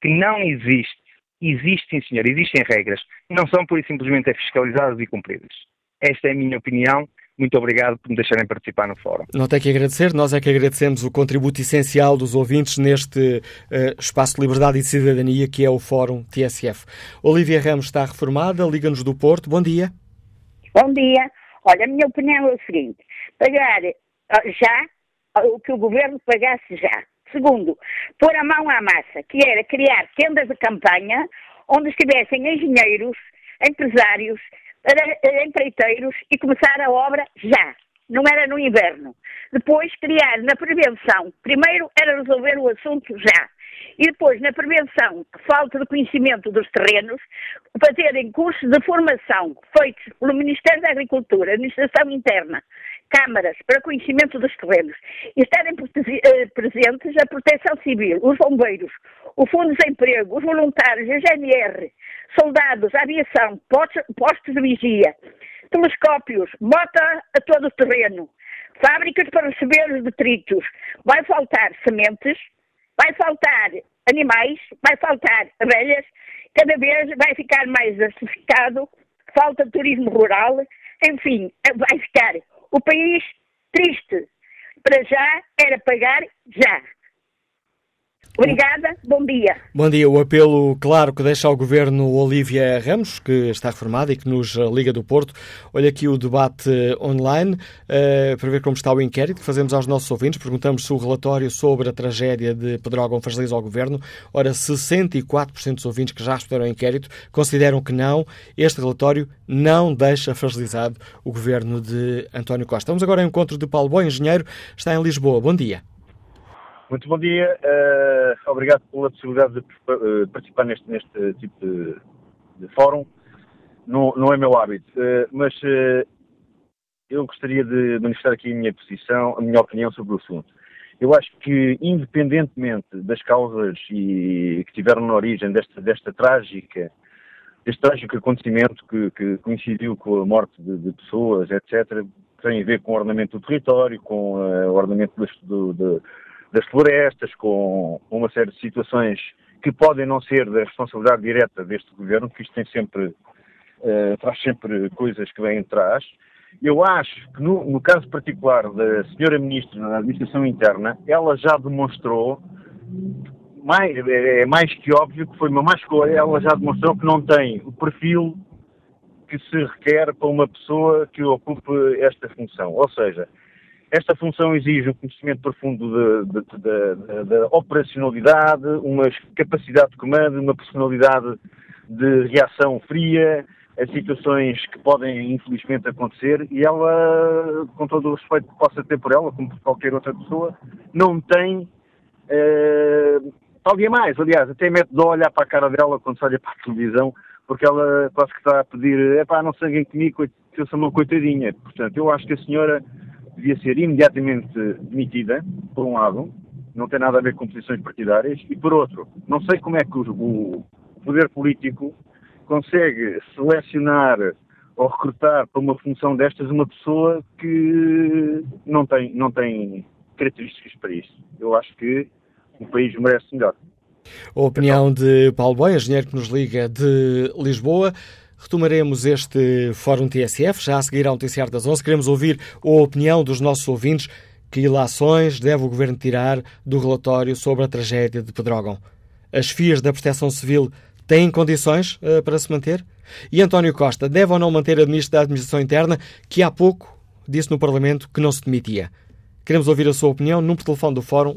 que não existe. Existe, sim, senhor, existem regras. Não são, por simplesmente, fiscalizadas e cumpridas. Esta é a minha opinião, muito obrigado por me deixarem participar no fórum. Não tem que agradecer, nós é que agradecemos o contributo essencial dos ouvintes neste uh, espaço de liberdade e cidadania que é o Fórum TSF. Olivia Ramos está reformada, Liga-nos do Porto. Bom dia. Bom dia. Olha, a minha opinião é o seguinte: pagar já o que o governo pagasse já. Segundo, pôr a mão à massa, que era criar tendas de campanha onde estivessem engenheiros, empresários, eh, empreiteiros e começar a obra já. Não era no inverno. Depois, criar na prevenção. Primeiro era resolver o assunto já. E depois, na prevenção, falta de conhecimento dos terrenos, fazerem cursos de formação feitos pelo Ministério da Agricultura, Administração Interna, câmaras para conhecimento dos terrenos e estarem eh, presentes a Proteção Civil, os bombeiros, o Fundo de Desemprego, os voluntários, a GNR, soldados, a aviação, postos de vigia, telescópios, mota a todo o terreno, fábricas para receber os detritos. Vai faltar sementes, vai faltar animais, vai faltar abelhas, cada vez vai ficar mais diversificado, falta turismo rural, enfim, vai ficar o país triste. Para já era pagar já. Obrigada, bom dia. Bom dia. O apelo claro que deixa ao Governo Olívia Ramos, que está reformada e que nos liga do Porto. Olha aqui o debate online uh, para ver como está o inquérito que fazemos aos nossos ouvintes. Perguntamos se o relatório sobre a tragédia de Pedrógão fragiliza ao Governo. Ora, 64% dos ouvintes que já responderam ao inquérito consideram que não. Este relatório não deixa fragilizado o Governo de António Costa. Vamos agora ao encontro de Paulo Boa, engenheiro, está em Lisboa. Bom dia. Muito bom dia. Uh, obrigado pela possibilidade de uh, participar neste, neste tipo de, de fórum. Não, não, é meu hábito, uh, mas eu gostaria de manifestar aqui a minha posição, a minha opinião sobre o assunto. Eu acho que, independentemente das causas e, que tiveram na origem desta, desta trágica, deste trágico acontecimento que, que coincidiu com a morte de, de, pessoas, etc., tem a ver com o ordenamento do território, com o ordenamento do, do, das florestas, com uma série de situações que podem não ser da responsabilidade direta deste governo, que isto tem sempre, uh, traz sempre coisas que vêm atrás. Eu acho que no, no caso particular da senhora Ministra da Administração Interna, ela já demonstrou, mais, é, é mais que óbvio que foi uma má escolha, ela já demonstrou que não tem o perfil que se requer para uma pessoa que ocupe esta função. Ou seja, esta função exige um conhecimento profundo da operacionalidade, uma capacidade de comando, uma personalidade de reação fria a situações que podem infelizmente acontecer e ela, com todo o respeito que possa ter por ela, como por qualquer outra pessoa, não tem uh, mais, aliás, até mete de olhar para a cara dela quando se olha para a televisão, porque ela quase que está a pedir, é pá, não sanguem comigo, eu sou uma coitadinha. Portanto, eu acho que a senhora devia ser imediatamente demitida, por um lado, não tem nada a ver com posições partidárias, e por outro, não sei como é que o, o poder político consegue selecionar ou recrutar para uma função destas uma pessoa que não tem, não tem características para isso. Eu acho que o país merece melhor. A opinião de Paulo Boia, engenheiro que nos liga de Lisboa. Retomaremos este Fórum TSF, já a seguir ao Noticiário das 11. Queremos ouvir a opinião dos nossos ouvintes. Que ilações deve o Governo tirar do relatório sobre a tragédia de Pedrógão? As FIAs da Proteção Civil têm condições uh, para se manter? E António Costa deve ou não manter a Ministra da Administração Interna, que há pouco disse no Parlamento que não se demitia? Queremos ouvir a sua opinião. Número de telefone do Fórum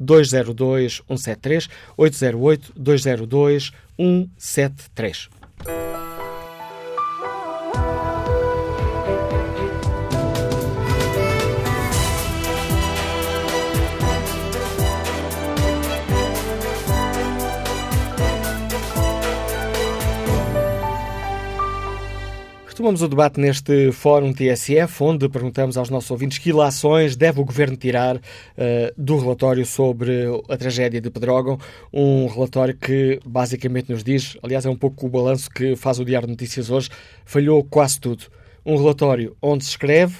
808-202-173, 808-202-173. Thank you. Retomamos o debate neste Fórum TSF, onde perguntamos aos nossos ouvintes que ilações deve o Governo tirar uh, do relatório sobre a tragédia de Pedrógão, um relatório que basicamente nos diz, aliás é um pouco o balanço que faz o Diário de Notícias hoje, falhou quase tudo. Um relatório onde se escreve,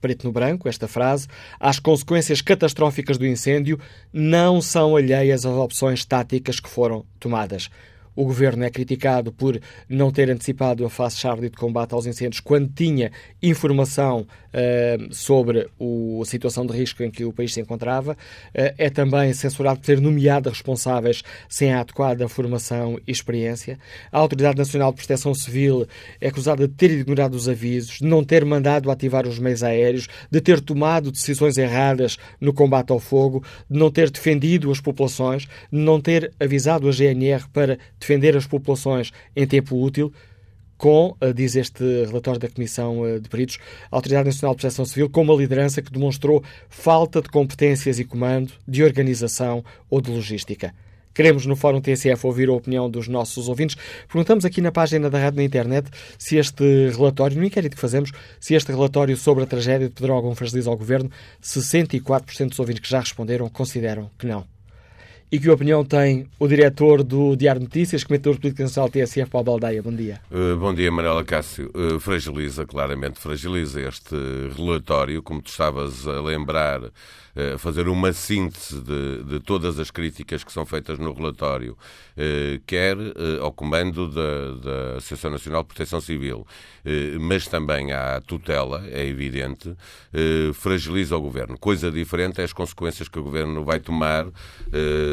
preto no branco, esta frase, as consequências catastróficas do incêndio não são alheias às opções táticas que foram tomadas. O governo é criticado por não ter antecipado a fase Charlie de combate aos incêndios quando tinha informação uh, sobre o, a situação de risco em que o país se encontrava. Uh, é também censurado por ter nomeado responsáveis sem a adequada formação e experiência. A Autoridade Nacional de Proteção Civil é acusada de ter ignorado os avisos, de não ter mandado ativar os meios aéreos, de ter tomado decisões erradas no combate ao fogo, de não ter defendido as populações, de não ter avisado a GNR para defender as populações em tempo útil com, eh, diz este relatório da Comissão eh, de Peritos, a Autoridade Nacional de Proteção Civil, com uma liderança que demonstrou falta de competências e comando, de organização ou de logística. Queremos no Fórum TSF ouvir a opinião dos nossos ouvintes. Perguntamos aqui na página da rádio na internet se este relatório, no inquérito que fazemos, se este relatório sobre a tragédia de Pedrógão fragiliza ao Governo, 64% dos ouvintes que já responderam consideram que não. E que opinião tem o diretor do Diário Notícias, comentador político nacional TSF, Paulo Baldeia? Bom dia. Uh, bom dia, Manuela Cássio. Uh, fragiliza, claramente fragiliza este relatório, como tu estavas a lembrar, uh, fazer uma síntese de, de, todas as críticas que são feitas no relatório, quer ao comando da, da Associação Nacional de Proteção Civil, mas também à tutela, é evidente, fragiliza o governo. Coisa diferente é as consequências que o governo vai tomar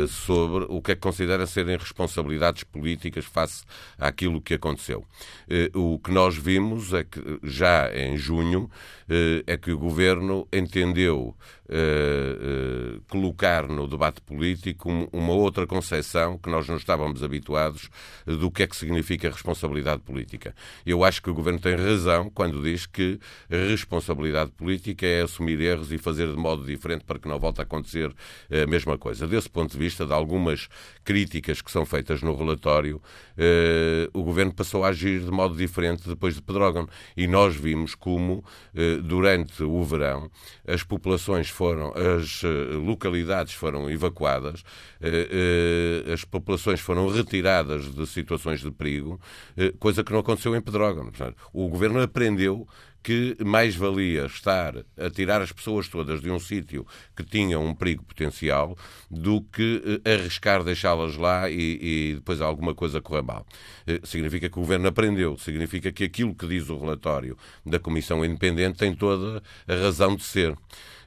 sobre o que é que considera serem responsabilidades políticas face àquilo que aconteceu. Eh, o que nós vimos é que já em junho eh, é que o governo entendeu uh, uh, colocar no debate político uma outra concepção que nós não estávamos habituados do que é que significa responsabilidade política. Eu acho que o governo tem razão quando diz que responsabilidade política é assumir erros e fazer de modo diferente para que não volte a acontecer a mesma coisa. Desse ponto de vista, de algumas críticas que são feitas no relatório, uh, o governo passou a agir de modo diferente depois de Pedrógão. E nós vimos como, durante o verão, as populações foram, as eh, localidades foram evacuadas, eh, eh, as populações foram retiradas de situações de perigo, coisa que não aconteceu em Pedrógão. O governo aprendeu que mais valia estar a tirar as pessoas todas de um sítio que tinha um perigo potencial do que arriscar deixá-las lá e, e, depois alguma coisa correr mal. Significa que o governo aprendeu, significa que aquilo que diz o relatório da Comissão Independente tem toda a razão de ser.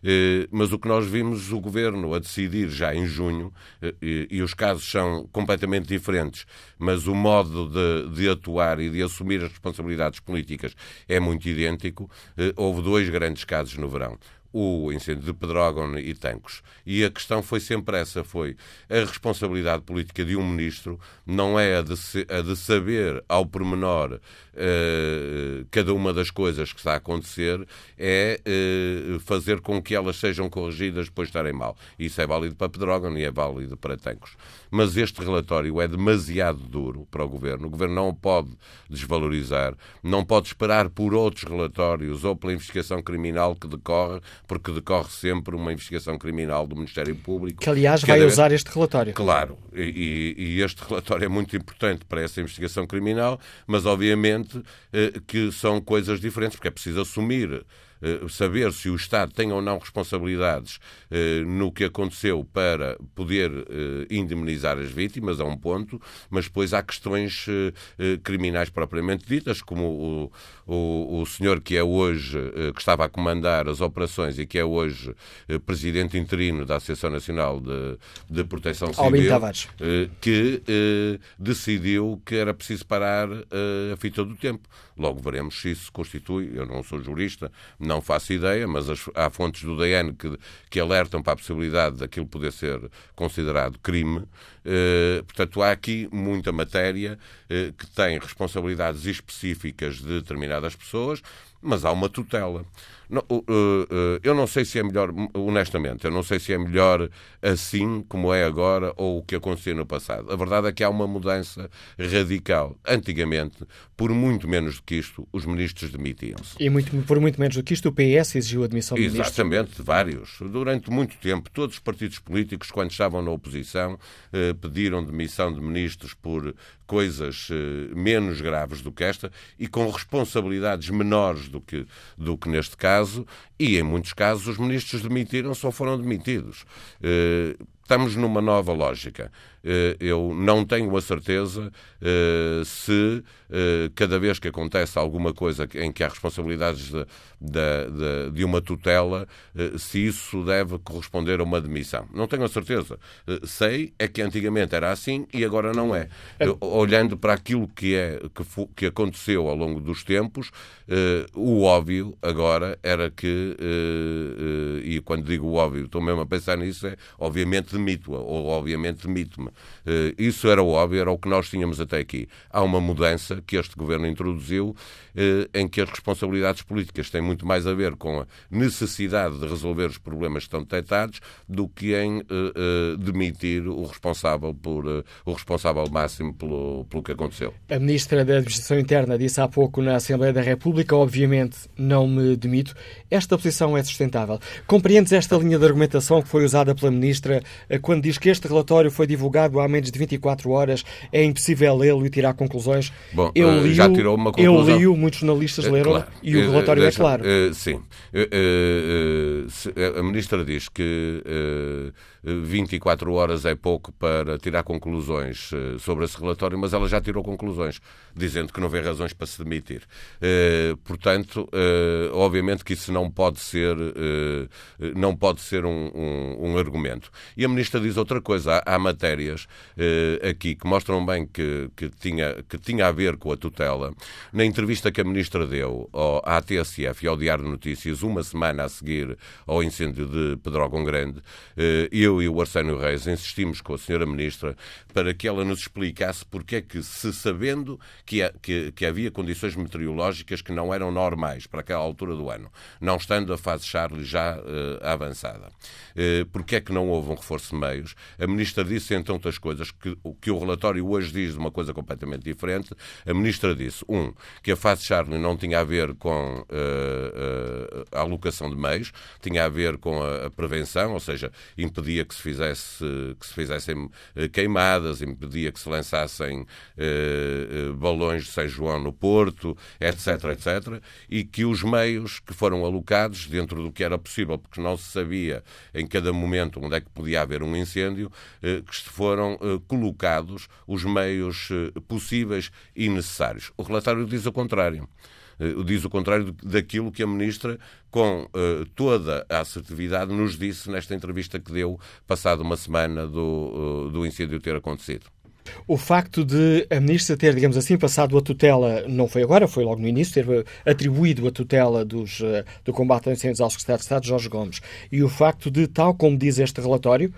Eh, mas o que nós vimos o governo a decidir já em junho, eh, e os casos são completamente diferentes, mas o modo de, de atuar e de assumir as responsabilidades políticas é muito idêntico. Eh, houve dois grandes casos no verão o incêndio de Pedrógão e Tancos. E a questão foi sempre essa, foi a responsabilidade política de um ministro não é a de, se, a de saber ao pormenor uh, cada uma das coisas que está a acontecer, é uh, fazer com que elas sejam corrigidas depois de estarem mal. Isso é válido para Pedrógão e é válido para Tancos. Mas este relatório é demasiado duro para o Governo. O Governo não o pode desvalorizar, não pode esperar por outros relatórios ou pela investigação criminal que decorre porque decorre sempre uma investigação criminal do Ministério Público. Que, aliás, vai vez... usar este relatório. Claro, e, e, este relatório é muito importante para essa investigação criminal, mas, obviamente, eh, que são coisas diferentes, porque é preciso assumir eh, saber se o Estado tem ou não responsabilidades eh, no que aconteceu para poder eh, indemnizar as vítimas, a um ponto, mas depois há questões criminais propriamente ditas, como o, o, o senhor que é hoje, que estava a comandar as operações e que é hoje presidente interino da Associação Nacional de, de Proteção Civil, que decidiu que era preciso parar a fita do tempo. Logo veremos se isso constitui, eu não sou jurista, não faço ideia, mas as, há fontes do DN que, que alertam para a possibilidade daquilo poder ser considerado crime. Eh, portanto, há aqui muita matéria eh, que tem responsabilidades específicas de determinadas pessoas, mas há uma tutela. Não, uh, uh, eu não sei se é melhor, honestamente, eu não sei se é melhor assim como é agora ou o que aconteceu no passado. A verdade é que há uma mudança radical. Antigamente, por muito menos do que isto, os ministros demitiam-se. E muito, por muito menos do que isto, o PS exigiu a admissão de ministros. Exatamente, vários. Durante muito tempo, todos os partidos políticos, quando estavam na oposição, uh, pediram demissão de ministros por coisas menos graves do que esta e com responsabilidades menores do que, do que neste caso, e em muitos casos os ministros demitiram só foram demitidos. Estamos numa nova lógica. Eh, eu não tenho a certeza eh, se eh, cada vez que acontece alguma coisa em que há responsabilidades de, de, de, uma tutela, se isso deve corresponder a uma demissão. Não tenho a certeza. Sei é que antigamente era assim e agora não é. Olhando para aquilo que, é, que, que aconteceu ao longo dos tempos, o óbvio agora era que, e quando digo óbvio, estou mesmo a pensar nisso, é obviamente demito-a, ou obviamente demito-me. Eh, isso era óbvio, era o que nós tínhamos até aqui. Há uma mudança que este governo introduziu eh, em que as responsabilidades políticas têm muito mais a ver com a necessidade de resolver os problemas que estão detectados do que em eh, demitir o responsável por o responsável máximo pelo, pelo que aconteceu. A ministra da Administração Interna disse há pouco na Assembleia da República, obviamente não me demito. Esta posição é sustentável. Compreendes esta linha de argumentação que foi usada pela ministra quando diz que este relatório foi divulgado há menos de 24 horas, é impossível lê-lo e tirar conclusões. Bom, eu eh, li já tirou uma conclusão. Eu li muitos jornalistas eh, leram claro. e o eh, relatório é claro. sim. a ministra diz que 24 horas é pouco para tirar conclusões sobre esse relatório, mas ela já tirou conclusões, dizendo que não vê razões para se demitir. Portanto, obviamente que isso não pode ser, não pode ser um, um, um argumento. E a ministra diz outra coisa. Há, matérias aqui que mostram bem que, que, tinha, que tinha a ver com a tutela. Na entrevista que a Ministra deu à TSF e ao Diário de Notícias, uma semana a seguir ao incêndio de Pedrógão Grande, uh, eu e o Arsénio Reis insistimos com a Senhora Ministra para que ela nos explicasse porque é que, se sabendo que, que, que havia condições meteorológicas que não eram normais para aquela altura do ano, não estando a fase Charlie já uh, avançada, uh, porque é que não houve um reforço de meios? A Ministra disse, entre outras coisas, que, que o relatório hoje diz de uma coisa completamente diferente. A Ministra disse, um, que a fase Charlie não tinha a ver com uh, a alocação de meios, tinha a ver com a, a, prevenção, ou seja, impedia que se, fizesse, que se fizessem queimadas, impedia que se lançassem uh, balões de São João no Porto, etc, etc, e que os meios que foram alocados dentro do que era possível, porque não se sabia em cada momento onde é que podia haver um incêndio, que foram colocados os meios possíveis e necessários. O relatório diz o contrário diz o contrário daquilo que a Ministra, com uh, toda a assertividade, nos disse nesta entrevista que deu, passado uma semana do, uh, do incêndio ter acontecido. O facto de a Ministra ter, digamos assim, passado a tutela, não foi agora, foi logo no início, ter atribuído a tutela dos, do combate a incêndios ao Secretário de Estado, Jorge Gomes, e o facto de, tal como diz este relatório,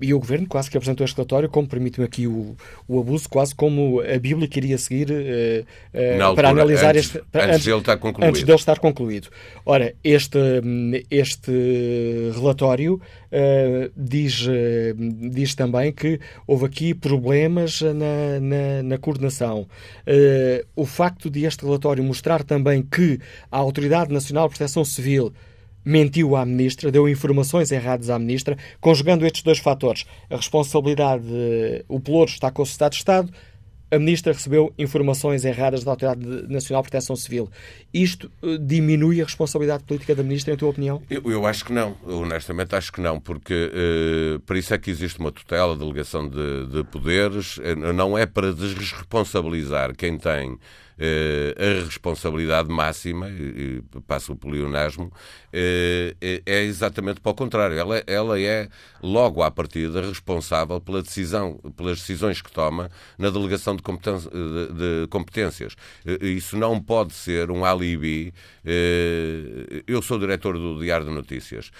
e o Governo quase que apresentou este relatório, como permite-me aqui o, o abuso, quase como a Bíblia que iria seguir uh, uh, altura, para analisar antes, este. Para, antes, dele estar concluído. Antes dele estar concluído. Ora, este, este relatório uh, diz, diz também que houve aqui problemas na, na, na coordenação. o facto de este relatório mostrar também que a Autoridade Nacional de Proteção Civil mentiu à ministra, deu informações erradas à ministra, conjugando estes dois fatores. A responsabilidade, o pelouro está com o Estado de Estado, a ministra recebeu informações erradas da Autoridade Nacional de Proteção Civil. Isto eh, diminui a responsabilidade política da ministra, em tua opinião? Eu, eu acho que não, honestamente acho que não, porque uh, por isso é que existe uma tutela, delegação de, de poderes, não é para desresponsabilizar quem tem eh, a responsabilidade máxima, e passo o pleonasmo, eh, é, é exatamente para o contrário. Ela, ela é, logo à partida, responsável pela decisão, pelas decisões que toma na delegação de, de, competências. Eh, isso não pode ser um alibi. Eu sou diretor do Diário de Notícias.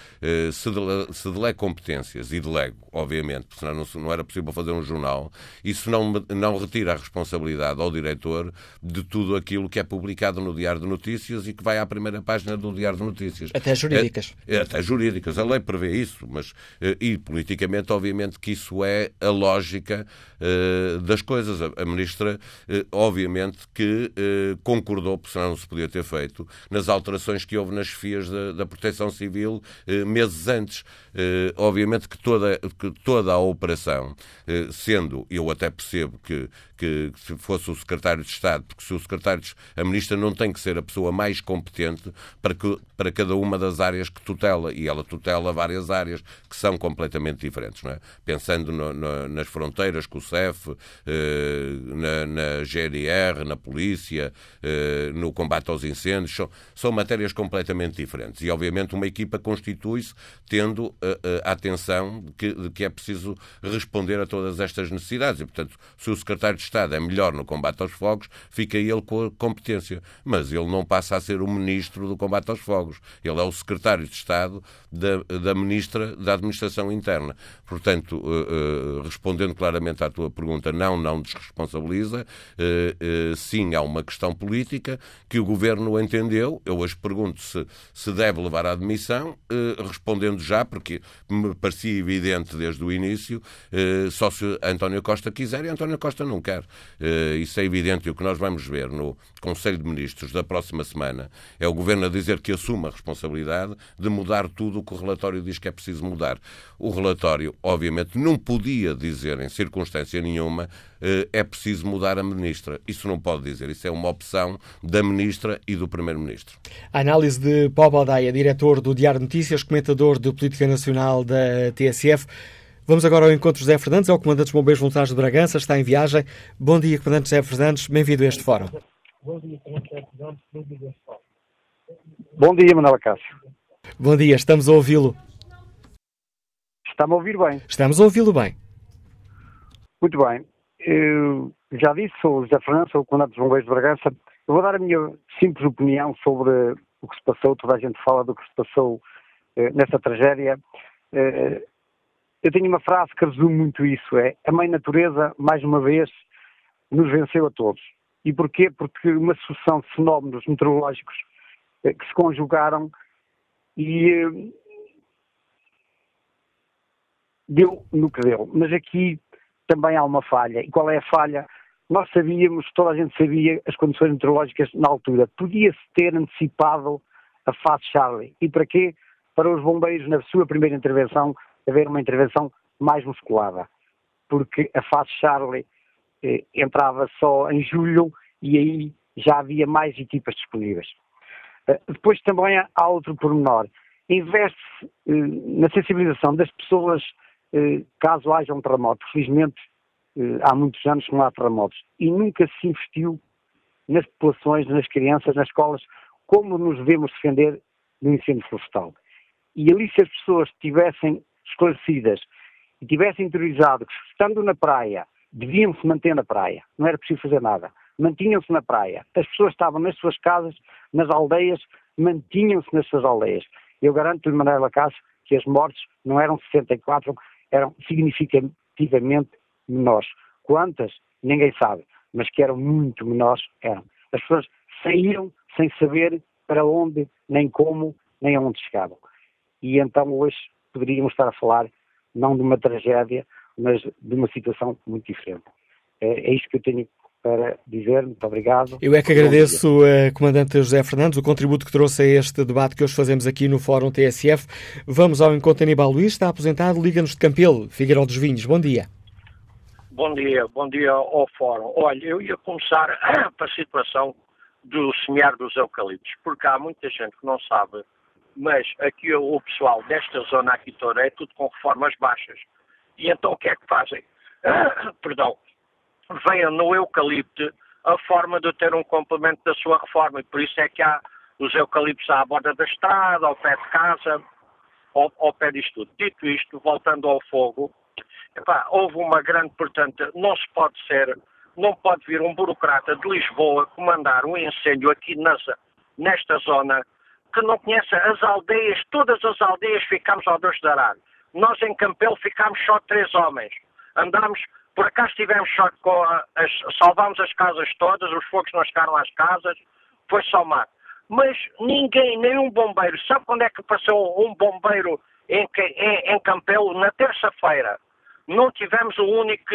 Se, dele, se delego competências, e delego, obviamente, porque senão não, não era possível fazer um jornal, isso não, não retira a responsabilidade ao diretor de tudo aquilo que é publicado no Diário de Notícias e que vai à primeira página do Diário de Notícias. Até jurídicas. É, é, até jurídicas. A lei prevê isso, mas eh, e politicamente, obviamente, que isso é a lógica uh, das coisas. A, a Ministra, uh, obviamente, que uh, concordou, porque senão não se podia ter feito, nas alterações que houve nas FIAs da, da Proteção Civil meses antes. obviamente que toda, que toda a operação, sendo, eu até percebo que que, fosse o secretário de Estado, porque se o secretário de, a ministra não tem que ser a pessoa mais competente para, que, para cada uma das áreas que tutela, e ela tutela várias áreas que são completamente diferentes, não é? Pensando no, no, nas fronteiras com o CEF, eh, na, na GNR, na polícia, eh, no combate aos incêndios, são, são matérias completamente diferentes. E, obviamente, uma equipa constitui-se tendo a, eh, eh, a atenção de que, de que é preciso responder a todas estas necessidades. E, portanto, se o secretário de Estado é melhor no combate aos fogos, fica ele com a competência. Mas ele não passa a ser o ministro do combate aos fogos. Ele é o secretário de Estado da, da ministra da Administração Interna. Portanto, uh, uh, respondendo claramente à tua pergunta, não, não desresponsabiliza. Uh, sim, há uma questão política que o governo entendeu. Eu hoje pergunto se, se deve levar à admissão, respondendo já, porque me parecia evidente desde o início, só se António Costa quiser e António Costa não quer. Isso é evidente e o que nós vamos ver no Conselho de Ministros da próxima semana é o governo a dizer que assume a responsabilidade de mudar tudo o que o relatório diz que é preciso mudar. O relatório, obviamente, não podia dizer em circunstância nenhuma eh, é preciso mudar a ministra. Isso não pode dizer. Isso é uma opção da ministra e do primeiro-ministro. A análise de Paulo Baldaia, diretor do Diário Notícias, comentador de Política Nacional da TSF. Vamos agora ao encontro José Fernandes, é o Comandante dos Bombeiros Voluntários de Bragança, está em viagem. Bom dia, Comandante José Fernandes, bem-vindo a este fórum. Bom dia, Comandante José Fernandes, bem-vindo a este fórum. Bom dia, Manuela Cássio. Bom dia, estamos a ouvi-lo. Está-me a ouvir bem? Estamos a ouvi-lo bem. Muito bem. Eu já disse, sou o José Fernandes, sou o comandante dos Bombeiros de Bragança. Eu vou dar a minha simples opinião sobre o que se passou. Toda a gente fala do que se passou eh, nesta tragédia. Eh, eu tenho uma frase que resume muito isso: é a Mãe Natureza, mais uma vez, nos venceu a todos. E porquê? Porque uma sucessão de fenómenos meteorológicos eh, que se conjugaram e eh, deu no que deu. Mas aqui também há uma falha. E qual é a falha? Nós sabíamos, toda a gente sabia as condições meteorológicas na altura. Podia-se ter antecipado a fase Charlie. E para quê? Para os bombeiros, na sua primeira intervenção, haver uma intervenção mais musculada. Porque a fase Charlie eh, entrava só em julho e aí já havia mais equipas disponíveis. Eh, depois também há outro pormenor. Investe-se eh, na sensibilização das pessoas eh, caso haja um terremoto. Felizmente, há muitos anos que não há terremotos. E nunca se investiu nas populações, nas crianças, nas escolas, como nos devemos defender do incêndio florestal. E ali, se as pessoas estivessem esclarecidas e tivessem interiorizado que, estando na praia, deviam se manter na praia, não era preciso fazer nada mantinham-se na praia. As pessoas estavam nas suas casas, nas aldeias, mantinham-se nas suas aldeias. Eu garanto-lhe, Manuela Cássio, que as mortes não eram 64, eram significativamente menores. Quantas? Ninguém sabe, mas que eram muito menores, eram. As pessoas saíram sem saber para onde, nem como, nem aonde chegavam. E então hoje poderíamos estar a falar não de uma tragédia, mas de uma situação muito diferente. É, é isto que eu tenho para dizer muito obrigado. Eu é que agradeço, uh, Comandante José Fernandes, o contributo que trouxe a este debate que hoje fazemos aqui no Fórum TSF. Vamos ao encontro Aníbal Luís, está aposentado, Liga-nos de Campelo, Figueiredo dos Vinhos. Bom dia. Bom dia, bom dia ao Fórum. Olha, eu ia começar *clears throat* para a situação do semear dos eucaliptos, porque há muita gente que não sabe, mas aqui o pessoal desta zona aqui toda é tudo com reformas baixas. E então o que é que fazem? *coughs* Perdão, venha no eucalipto a forma de ter um complemento da sua reforma. E por isso é que há os eucaliptos à borda da estrada, ao pé de casa, ao, ao pé disto tudo. Dito isto, voltando ao fogo, epá, houve uma grande, portanto, não se pode ser, não pode vir um burocrata de Lisboa comandar um incêndio aqui nessa, nesta zona que não conhece as aldeias, todas as aldeias ficámos ao Deus dará. Nós em Campelo ficámos só três homens. Andámos por acaso tivemos sorte com as, salvámos as casas todas, os fogos não chegaram às casas, foi só mato. Mas ninguém, nenhum bombeiro, sabe quando é que passou um bombeiro em, em, em Campelo? Na terça-feira. Não tivemos o único,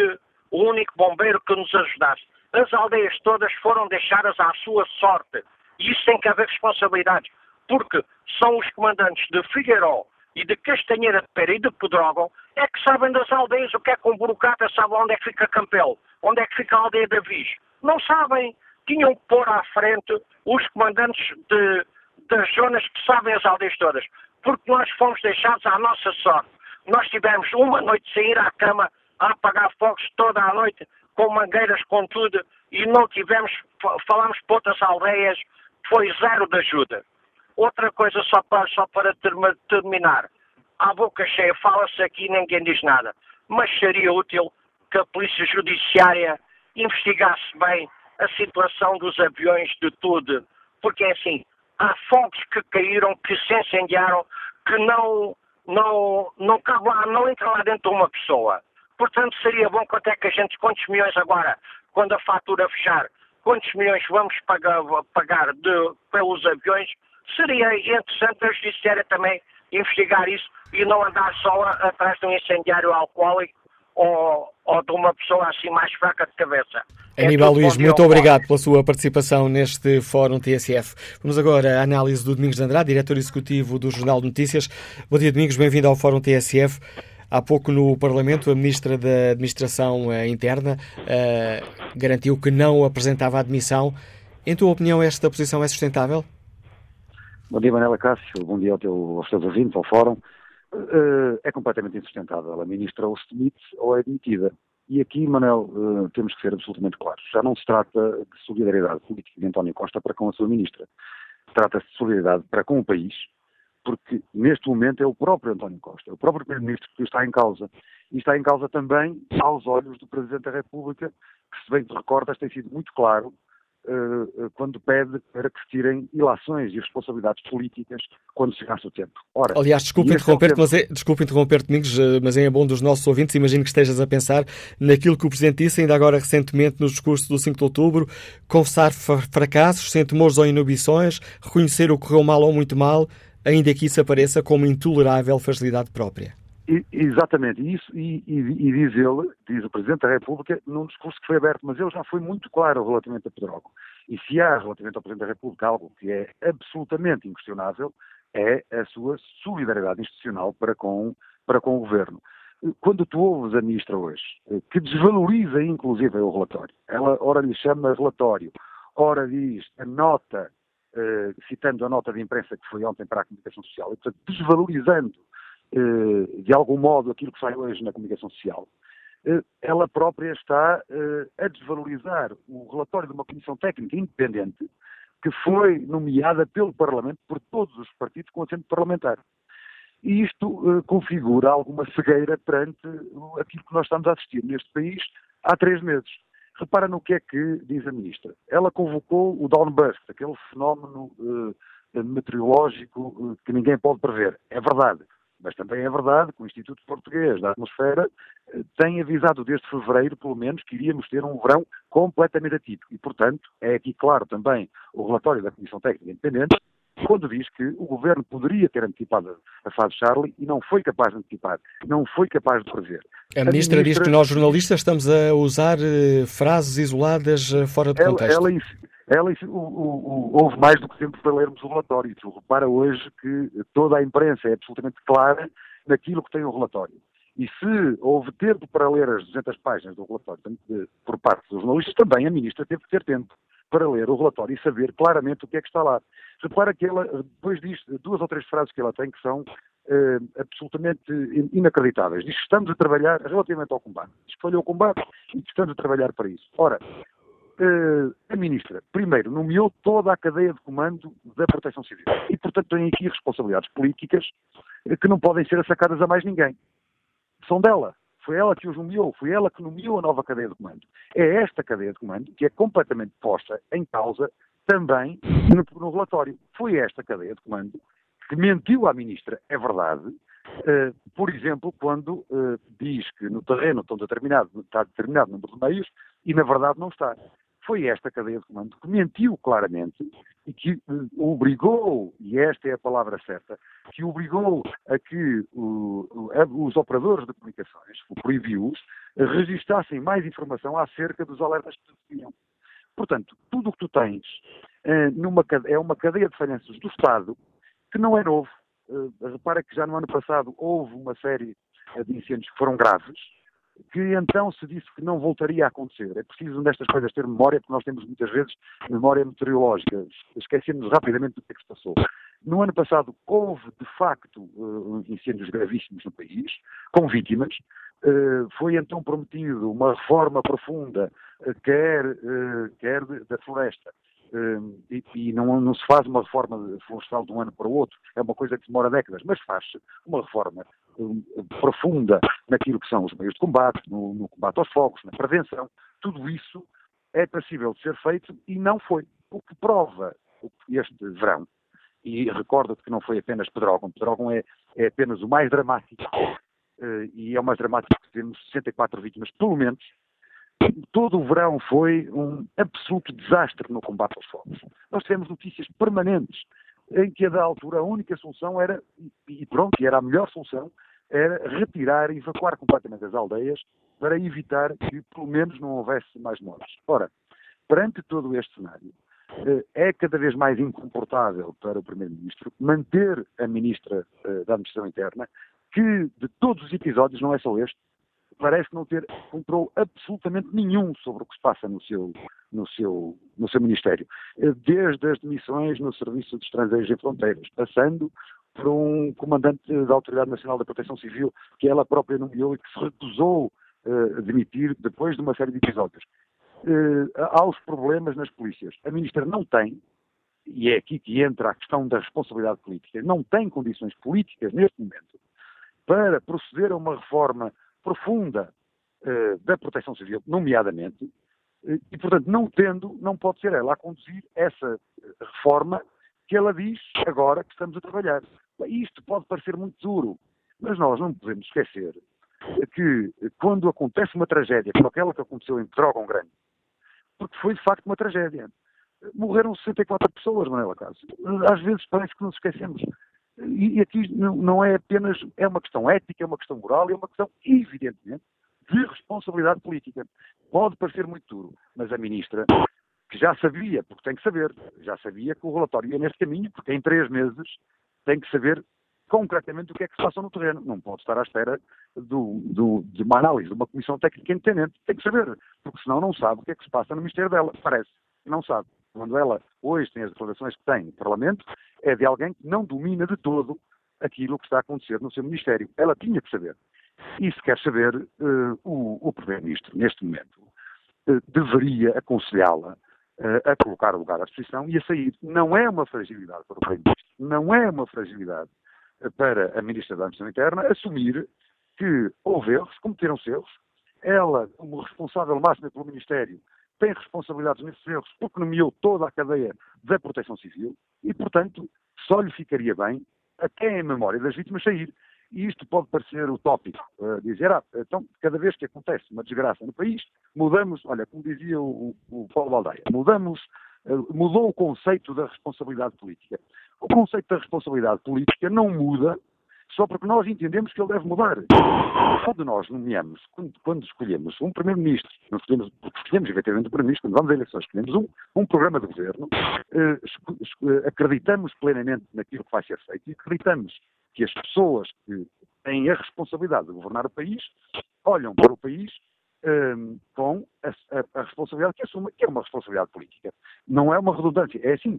o único bombeiro que nos ajudasse. As aldeias todas foram deixadas à sua sorte. E isso tem que haver responsabilidades. Porque são os comandantes de Figueiró, e de Castanheira de Pera e de Pedrógão é que sabem das aldeias o que é que um burocrata sabe onde é que fica Campelo, onde é que fica a aldeia da Viz. Não sabem. Tinham que pôr à frente os comandantes de, das zonas que sabem as aldeias todas. Porque nós fomos deixados à nossa sorte. Nós tivemos uma noite sem ir à cama a apagar fogos toda a noite, com mangueiras, com tudo, e não tivemos, falamos para outras aldeias, foi zero de ajuda. Outra coisa só para, só para terminar. À boca cheia, fala-se aqui e ninguém diz nada. Mas seria útil que a Polícia Judiciária investigasse bem a situação dos aviões de tudo. Porque é assim, há fogos que caíram, que se incendiaram, que não, não, não cabe lá, não entra lá dentro de uma pessoa. Portanto, seria bom quanto é que a gente, quantos milhões agora, quando a fatura fechar, quantos milhões vamos pagar, pagar de, pelos aviões seria interessante a Judiciária também investigar isso e não andar só atrás de um incendiário alcoólico ou, ou de uma pessoa assim mais fraca de cabeça. Aníbal é Luís, muito obrigado pela sua participação neste Fórum TSF. Vamos agora à análise do Domingos de Andrade, diretor executivo do Jornal de Notícias. Bom dia, Domingos, bem-vindo ao Fórum TSF. Há pouco no Parlamento, a Ministra da Administração eh, Interna uh, garantiu que não apresentava admissão. Em tua opinião, esta posição é sustentável? Bom dia, Manela Cássio. Bom dia ao teu, aos teus ouvintes, ao Fórum. Uh, é completamente insustentável. A ministra ou se demite ou é demitida. E aqui, Manel, uh, temos que ser absolutamente claros. Já não se trata de solidariedade política de António Costa para com a sua ministra. Trata-se de solidariedade para com o país, porque neste momento é o próprio António Costa, é o próprio Primeiro-Ministro que está em causa. E está em causa também aos olhos do Presidente da República, que, se bem te recordas, tem sido muito claro quando pede para que se tirem ilações e responsabilidades políticas quando chegasse o tempo. Ora, Aliás, desculpe interromper-te, é mas é, desculpe interromper Domingos, eh, mas é bom dos nossos ouvintes, imagino que estejas a pensar naquilo que o Presidente disse ainda agora recentemente no discurso do 5 de outubro, confessar fracassos, sem temores ou inibições, reconhecer o que correu mal ou muito mal, ainda que isso apareça como intolerável facilidade própria. Exatamente, isso, e, e, e, diz ele, diz o Presidente da República, num discurso que foi aberto, mas ele já foi muito claro relativamente a Pedrógão. E se há relativamente ao Presidente da República algo que é absolutamente inquestionável, é a sua solidariedade institucional para com, para com o Governo. Quando tu ouves a Ministra hoje, que desvaloriza inclusive o relatório, ela ora lhe chama relatório, ora diz a nota, eh, citando a nota de imprensa que foi ontem para a comunicação social, e portanto desvalorizando eh, de algum modo aquilo que sai hoje na comunicação social, eh, ela própria está eh, a desvalorizar o relatório de uma comissão técnica independente que foi nomeada pelo Parlamento por todos os partidos com assento parlamentar. E isto configura alguma cegueira perante aquilo que nós estamos a assistir neste país há três meses. Repara no que é que diz a Ministra. Ela convocou o downburst, aquele fenómeno meteorológico que ninguém pode prever. É verdade. Mas também é verdade que o Instituto Português da Atmosfera eh, tem avisado desde fevereiro, pelo menos, que iríamos ter um verão completamente atípico. E, portanto, é aqui claro também o relatório da Comissão Técnica Independente, quando diz que o governo poderia ter antecipado a fase Charlie e não foi capaz de antecipar, não foi capaz de prever. A, a ministra, diz que nós jornalistas estamos a usar uh, frases isoladas uh, fora de contexto. Ela, ela, ela, o, o, o, houve mais do que sempre para lermos o relatório. Tu repara hoje que toda a imprensa é absolutamente clara naquilo que tem o relatório. E se houve tempo para ler as 200 páginas do relatório por parte dos jornalistas, também a ministra teve que ter tempo para ler o relatório e saber claramente o que é que está lá. Repara que ela depois diz duas ou três frases que ela tem que são eh, absolutamente inacreditáveis. Diz que estamos a trabalhar relativamente ao combate. Diz que falhou o combate e que estamos a trabalhar para isso. Ora, a ministra, primeiro, nomeou toda a cadeia de comando da Proteção Civil. E, portanto, tem aqui responsabilidades políticas que não podem ser sacadas a mais ninguém. São dela. Foi ela que os nomeou, foi ela que nomeou a nova cadeia de comando. É esta cadeia de comando que é completamente posta em causa também no, no relatório. Foi esta cadeia de comando que mentiu à ministra, é verdade, uh, por exemplo, quando uh, diz que no terreno estão determinado, está determinado número de meios e na verdade não está foi esta cadeia de comando que mentiu claramente e que uh, obrigou, e esta é a palavra certa, que obrigou a que uh, os operadores de comunicações, o Proibius, registassem mais informação acerca dos alertas que tinham. Portanto, tudo o que tu tens uh, numa, é uma cadeia de falhanças do Estado que não é novo. Uh, repara que já no ano passado houve uma série de incêndios que foram graves, que então se disse que não voltaria a acontecer. É preciso nestas coisas ter memória, porque nós temos muitas vezes memória meteorológica. Esquecemos rapidamente do que é que se passou. No ano passado houve, de facto, uh, incêndios gravíssimos no país, com vítimas. Uh, foi então prometido uma reforma profunda, uh, quer, quer da floresta, e, e não, não, se faz uma reforma florestal de um ano para o outro, é uma coisa que demora décadas, mas faz-se uma reforma profunda naquilo que são os meios de combate, no, no combate aos fogos, na prevenção. Tudo isso é passível de ser feito e não foi. O que prova este verão e recorda-te que não foi apenas Pedrógão. Pedrógão é, é apenas o mais dramático, uh, e é o mais dramático porque temos 64 vítimas, pelo menos. Todo o verão foi um absoluto desastre no combate aos fogos. Nós tivemos notícias permanentes em que, a da altura, a única solução era, e pronto, era a melhor solução, era retirar e evacuar completamente as aldeias para evitar que, pelo menos, não houvesse mais mortes. Ora, perante todo este cenário, eh, é cada vez mais incomportável para o Primeiro-Ministro manter a Ministra eh, da Administração Interna, que de todos os episódios, não é só este, parece não ter controle absolutamente nenhum sobre o que se passa no seu, no seu, no seu Ministério. Eh, desde as demissões no Serviço de Estrangeiros e Fronteiras, passando por um comandante da Autoridade Nacional da Proteção Civil que ela própria nomeou e que se recusou a demitir depois de uma série de episódios eh, aos problemas nas polícias. A ministra não tem, e é aqui que entra a questão da responsabilidade política, não tem condições políticas neste momento para proceder a uma reforma profunda eh, da proteção civil, nomeadamente, eh, e, portanto, não tendo, não pode ser ela a conduzir essa reforma que ela diz agora que estamos a trabalhar. Isto pode parecer muito duro, mas nós não podemos esquecer que quando acontece uma tragédia como aquela que aconteceu em Pedrógão Grande, porque foi de facto uma tragédia. Morreram 64 pessoas, Manuela Cássio. Às vezes parece que nos esquecemos. E, aqui não, é apenas, é uma questão ética, é uma questão moral, é uma questão, evidentemente, de responsabilidade política. Pode parecer muito duro, mas a ministra, que já sabia, porque tem que saber, já sabia que o relatório ia neste caminho, porque em três meses tem que saber concretamente o que é que se passa no terreno. Não pode estar à espera do, do, de uma análise de uma comissão técnica independente. Tem que saber, porque senão não sabe o que é que se passa no Ministério dela. Parece que não sabe. Quando ela hoje tem as declarações que tem no Parlamento, é de alguém que não domina de todo aquilo que está a acontecer no seu Ministério. Ela tinha que saber. E se quer saber, uh, o, o Primeiro-Ministro, neste momento, uh, deveria aconselhá-la uh, a colocar o lugar à disposição e a sair. Não é uma fragilidade para o Primeiro-Ministro. Não é uma fragilidade para a Ministra da Administração Interna assumir que houve erros, cometeram-se erros, ela, como responsável máxima pelo Ministério, tem responsabilidades nesses erros porque nomeou toda a cadeia da proteção civil e, portanto, só lhe ficaria bem, até em memória das vítimas, sair. E isto pode parecer utópico, uh, dizer, ah, então, cada vez que acontece uma desgraça no país, mudamos, olha, como dizia o, o Paulo Baldeia, mudamos, uh, mudou o conceito da responsabilidade política. O conceito da responsabilidade política não muda só porque nós entendemos que ele deve mudar. Quando nós nomeamos, quando, quando escolhemos um Primeiro-Ministro, não escolhemos, escolhemos efetivamente o Primeiro-Ministro, quando vamos a eleições, escolhemos um, um programa de governo, eh, eh, acreditamos plenamente naquilo que vai ser feito e acreditamos que as pessoas que têm a responsabilidade de governar o país olham para o país eh, com a, a, a, responsabilidade que assumem, que é uma responsabilidade política. Não é uma redundância, é assim.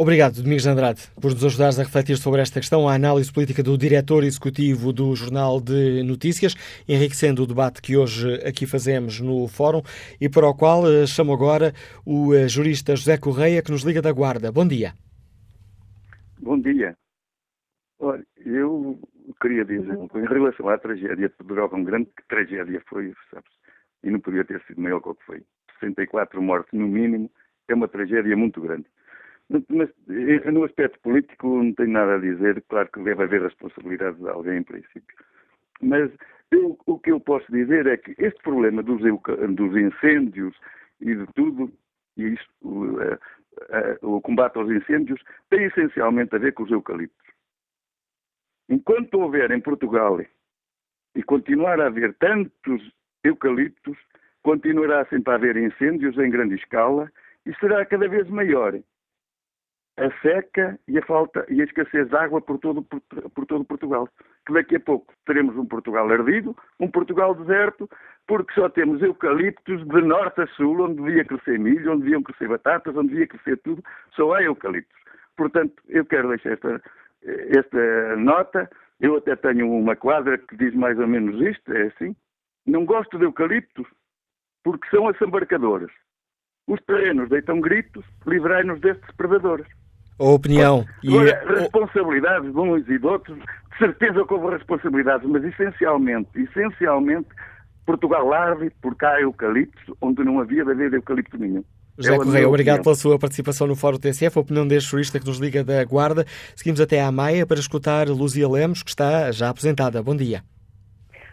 Obrigado, Domingos Andrade, por nos ajudares a refletir sobre esta questão, a análise política do diretor executivo do Jornal de Notícias, enriquecendo o debate que hoje aqui fazemos no Fórum e para o qual eh, chamo agora o eh, jurista José Correia, que nos liga da Guarda. Bom dia. Bom dia. Olha, eu queria dizer, em relação à tragédia de Pedrógão Grande, que tragédia foi, sabes? E não podia ter sido maior que o que foi. 64 mortes, no mínimo, é uma tragédia muito grande. Mas eh, no aspecto político não tenho nada a dizer. Claro que deve haver responsabilidade de alguém, em princípio. Mas eu, o que eu posso dizer é que este problema dos, dos incêndios e de tudo, e isto, o, a, a, o combate aos incêndios, tem essencialmente a ver com os eucaliptos. Enquanto houver em Portugal e continuar a haver tantos eucaliptos, continuará sempre a haver incêndios em grande escala e será cada vez maior. A seca e a falta e a escassez de água por todo, por, todo Portugal. Que daqui a pouco teremos um Portugal ardido, um Portugal deserto, porque só temos eucaliptos de norte a sul, onde devia crescer milho, onde deviam crescer batatas, onde devia crescer tudo, só há eucaliptos. Portanto, eu quero deixar esta, esta nota. Eu até tenho uma quadra que diz mais ou menos isto, é assim. Não gosto de eucaliptos porque são assambarcadores. Os terrenos deitam gritos, livrai-nos destes predadores. A opinião. Agora, e... responsabilidades de uns e de outros, de certeza que houve responsabilidades, mas essencialmente, essencialmente, Portugal arde porque há eucaliptos onde não havia de haver eucalipto nenhum. José é Correia, obrigado pela sua participação no Fórum TSF, a opinião deste jurista que nos liga da Guarda. Seguimos até à Maia para escutar Luzia Lemos, que está já aposentada. Bom dia.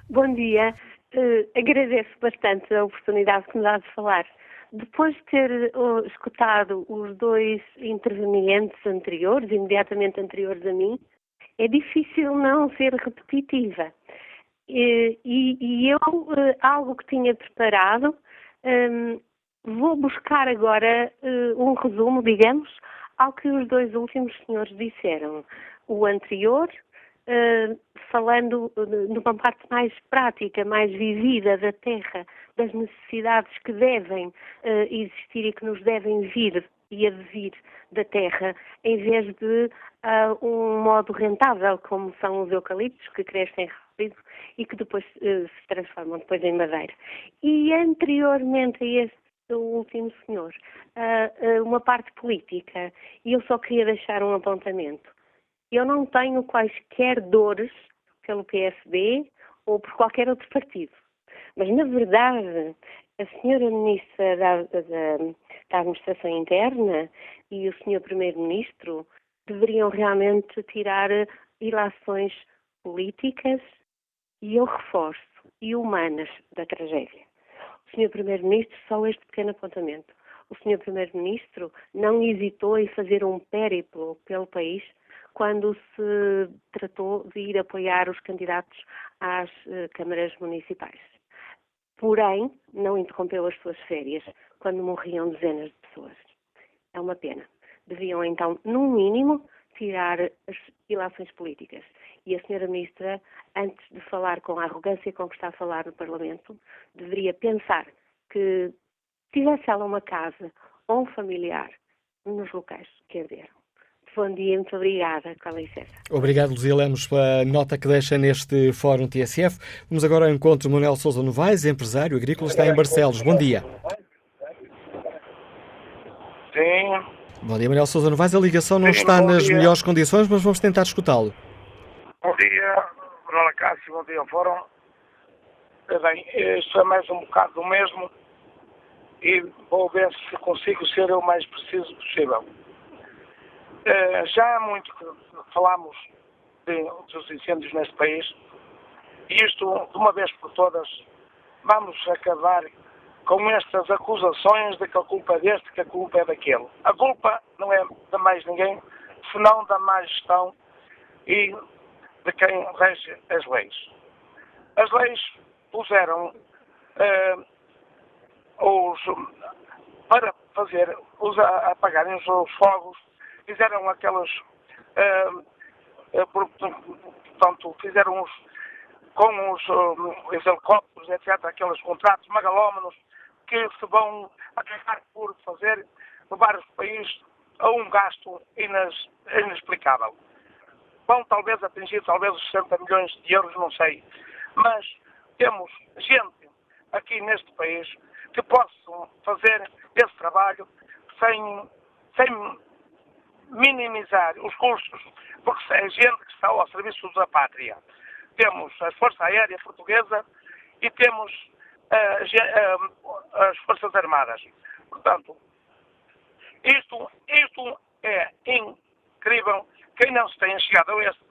Bom dia. Uh, agradeço bastante a oportunidade que me dá de falar. Depois de ter uh, escutado os dois intervenientes anteriores, imediatamente anteriores a mim, é difícil não ser repetitiva. E, e, e eu, uh, algo que tinha preparado, um, vou buscar agora uh, um resumo, digamos, ao que os dois últimos senhores disseram. O anterior, falando numa parte mais prática, mais vivida da terra, das necessidades que devem uh, existir e que nos devem vir e advir da terra, em vez de uh, um modo rentável, como são os eucaliptos, que crescem rápido e que depois uh, se transformam depois em madeira. E anteriormente a este último senhor, uma parte política, e eu só queria deixar um apontamento. Eu não tenho quaisquer dores pelo PSD ou por qualquer outro partido. Mas, na verdade, a senhora Ministra da, da, da Administração Interna e o senhor Primeiro-Ministro deveriam realmente tirar ilações políticas e eu reforço, e humanas da tragédia. O senhor Primeiro-Ministro, só este pequeno apontamento. O senhor Primeiro-Ministro não hesitou em fazer um périplo pelo país quando se tratou de ir apoiar os candidatos às uh, câmaras municipais porém não interrompeu as suas férias quando morriam dezenas de pessoas. É uma pena. Deviam então, no mínimo, tirar as ilações políticas. E a senhora ministra, antes de falar com a arrogância com que está a falar no Parlamento, deveria pensar que tivesse ela uma casa ou um familiar nos locais que arderam. Bom dia, muito obrigada. Com licença. Obrigado, Luzia Lemos, pela nota que deixa neste Fórum TSF. Vamos agora ao encontro de Manuel Souza Novaes, empresário agrícola, está em Barcelos. Bom dia. Sim. Bom dia, Manuel Souza Novaes. A ligação não Sim, está nas dia. melhores condições, mas vamos tentar escutá-lo. Bom dia, Manuel Cássio. Bom dia, Fórum. Bem, isto é mais um bocado do mesmo e vou ver se consigo ser o mais preciso possível. Uh, já há muito que falamos de, dos incêndios neste país e isto, de uma vez por todas, vamos acabar com estas acusações de que a culpa é deste, que a culpa é daquele. A culpa não é de mais ninguém, senão da má gestão e de quem rege as leis. As leis puseram uh, os, para fazer, os, apagarem os fogos fizeram aquelas. Uh, uh, portanto, fizeram os, com os, uh, os helicópteros, etc., aqueles contratos megalómanos que se vão acabar por fazer levar os países a um gasto inexplicável. Vão talvez atingir talvez os 60 milhões de euros, não sei. Mas temos gente aqui neste país que possam fazer esse trabalho sem, sem minimizar os custos, porque é gente que está ao serviço da pátria. Temos a Força Aérea Portuguesa e temos uh, uh, as Forças Armadas. Portanto, isto, isto é incrível quem não se tenha chegado a este,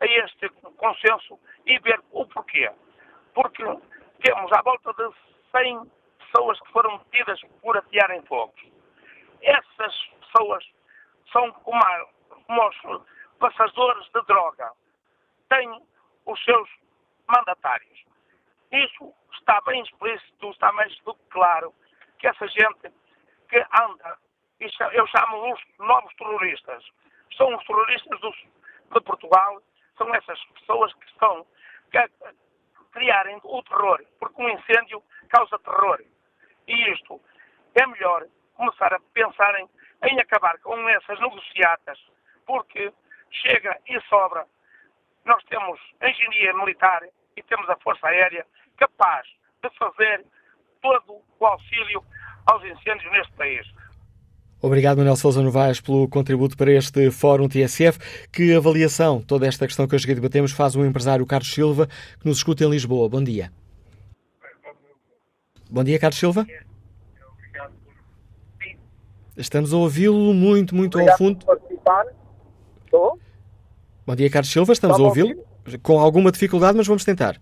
a este consenso e ver o porquê. Porque temos à volta de 100 pessoas que foram detidas por atearem fogos. Essas pessoas são como, os passadores de droga. Têm os seus mandatários. Isso está bem explícito, está mais do que claro que essa gente que anda eu chamo-os novos terroristas. São os terroristas dos, de Portugal, são essas pessoas que estão a criarem o terror, porque um incêndio causa terror. E isto é melhor começar a pensarem em acabar com essas negociatas, porque chega e sobra. Nós temos engenharia militar e temos a Força Aérea capaz de fazer todo o auxílio aos incêndios neste país. Obrigado, Manuel Sousa Novaes, pelo contributo para este Fórum TSF. Que avaliação, toda esta questão que hoje debatemos, faz o empresário Carlos Silva, que nos escuta em Lisboa. Bom dia. Bom dia, Carlos Silva. Estamos a ouvi-lo muito, muito Obrigado ao fundo. Estou? Bom dia, Carlos Silva. Estamos a ouvi-lo com alguma dificuldade, mas vamos tentar.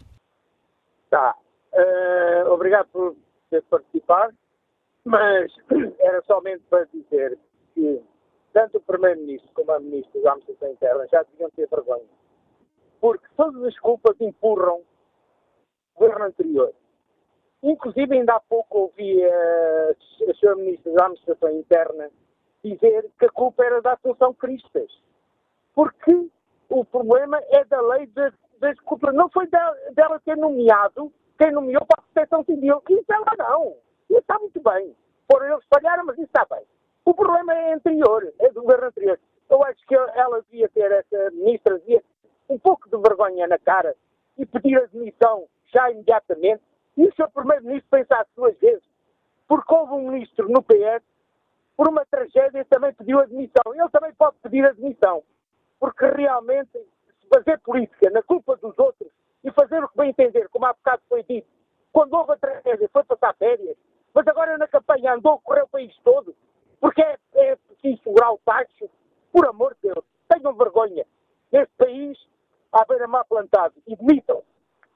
Tá. Eh, obrigado por ter participar, mas *clears throat* era somente para dizer que tanto o Primeiro-Ministro como a Ministra da Administração Interna já deviam ter vergonha. Porque todas as culpas empurram o governo anterior. Inclusive, ainda há pouco ouvi a, a Sra. Ministra da Administração Interna dizer que a culpa era da Assunção Cristas. Porque o problema é da lei das, das culpas. Não foi dela, dela ter nomeado quem nomeou para a proteção civil. Isso ela não. Isso está muito bem. Foram eles falharam, mas isso está bem. O problema é anterior, é do governo anterior. Eu acho que ela devia ter, essa ministra, devia um pouco de vergonha na cara e pedir a demissão já imediatamente. E o seu primeiro-ministro pensasse duas vezes. Porque houve um ministro no PS, por uma tragédia, também pediu a demissão. Ele também pode pedir a demissão. Porque realmente, fazer política na culpa dos outros e fazer o que bem entender, como há bocado foi dito, quando houve a tragédia foi passar férias, mas agora na campanha andou a correr o país todo, porque é, é preciso segurar o tacho. Por amor de Deus, tenham vergonha. Neste país, há beira-mar plantado. E demitam.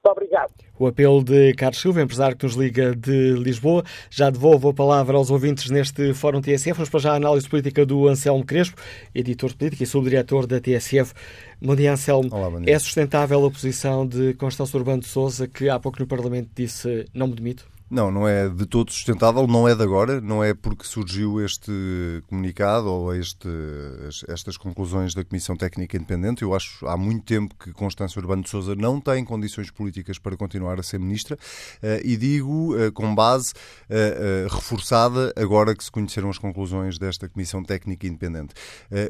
Muito obrigado. O apelo de Carlos Silva, empresário que nos liga de Lisboa. Já devolvo a palavra aos ouvintes neste Fórum TSF. Vamos para já a análise política do Anselmo Crespo, editor de política e subdiretor da TSF. Bom dia, Anselmo. Olá, bom dia. É sustentável a posição de Constâncio Urbano de Souza, que há pouco no Parlamento disse não me demito? Não, não é de todo sustentável, não é de agora, não é porque surgiu este comunicado ou este, estas conclusões da Comissão Técnica Independente. Eu acho há muito tempo que Constância Urbano de Souza não tem condições políticas para continuar a ser ministra eh, e digo eh, com base eh, reforçada agora que se conheceram as conclusões desta Comissão Técnica Independente.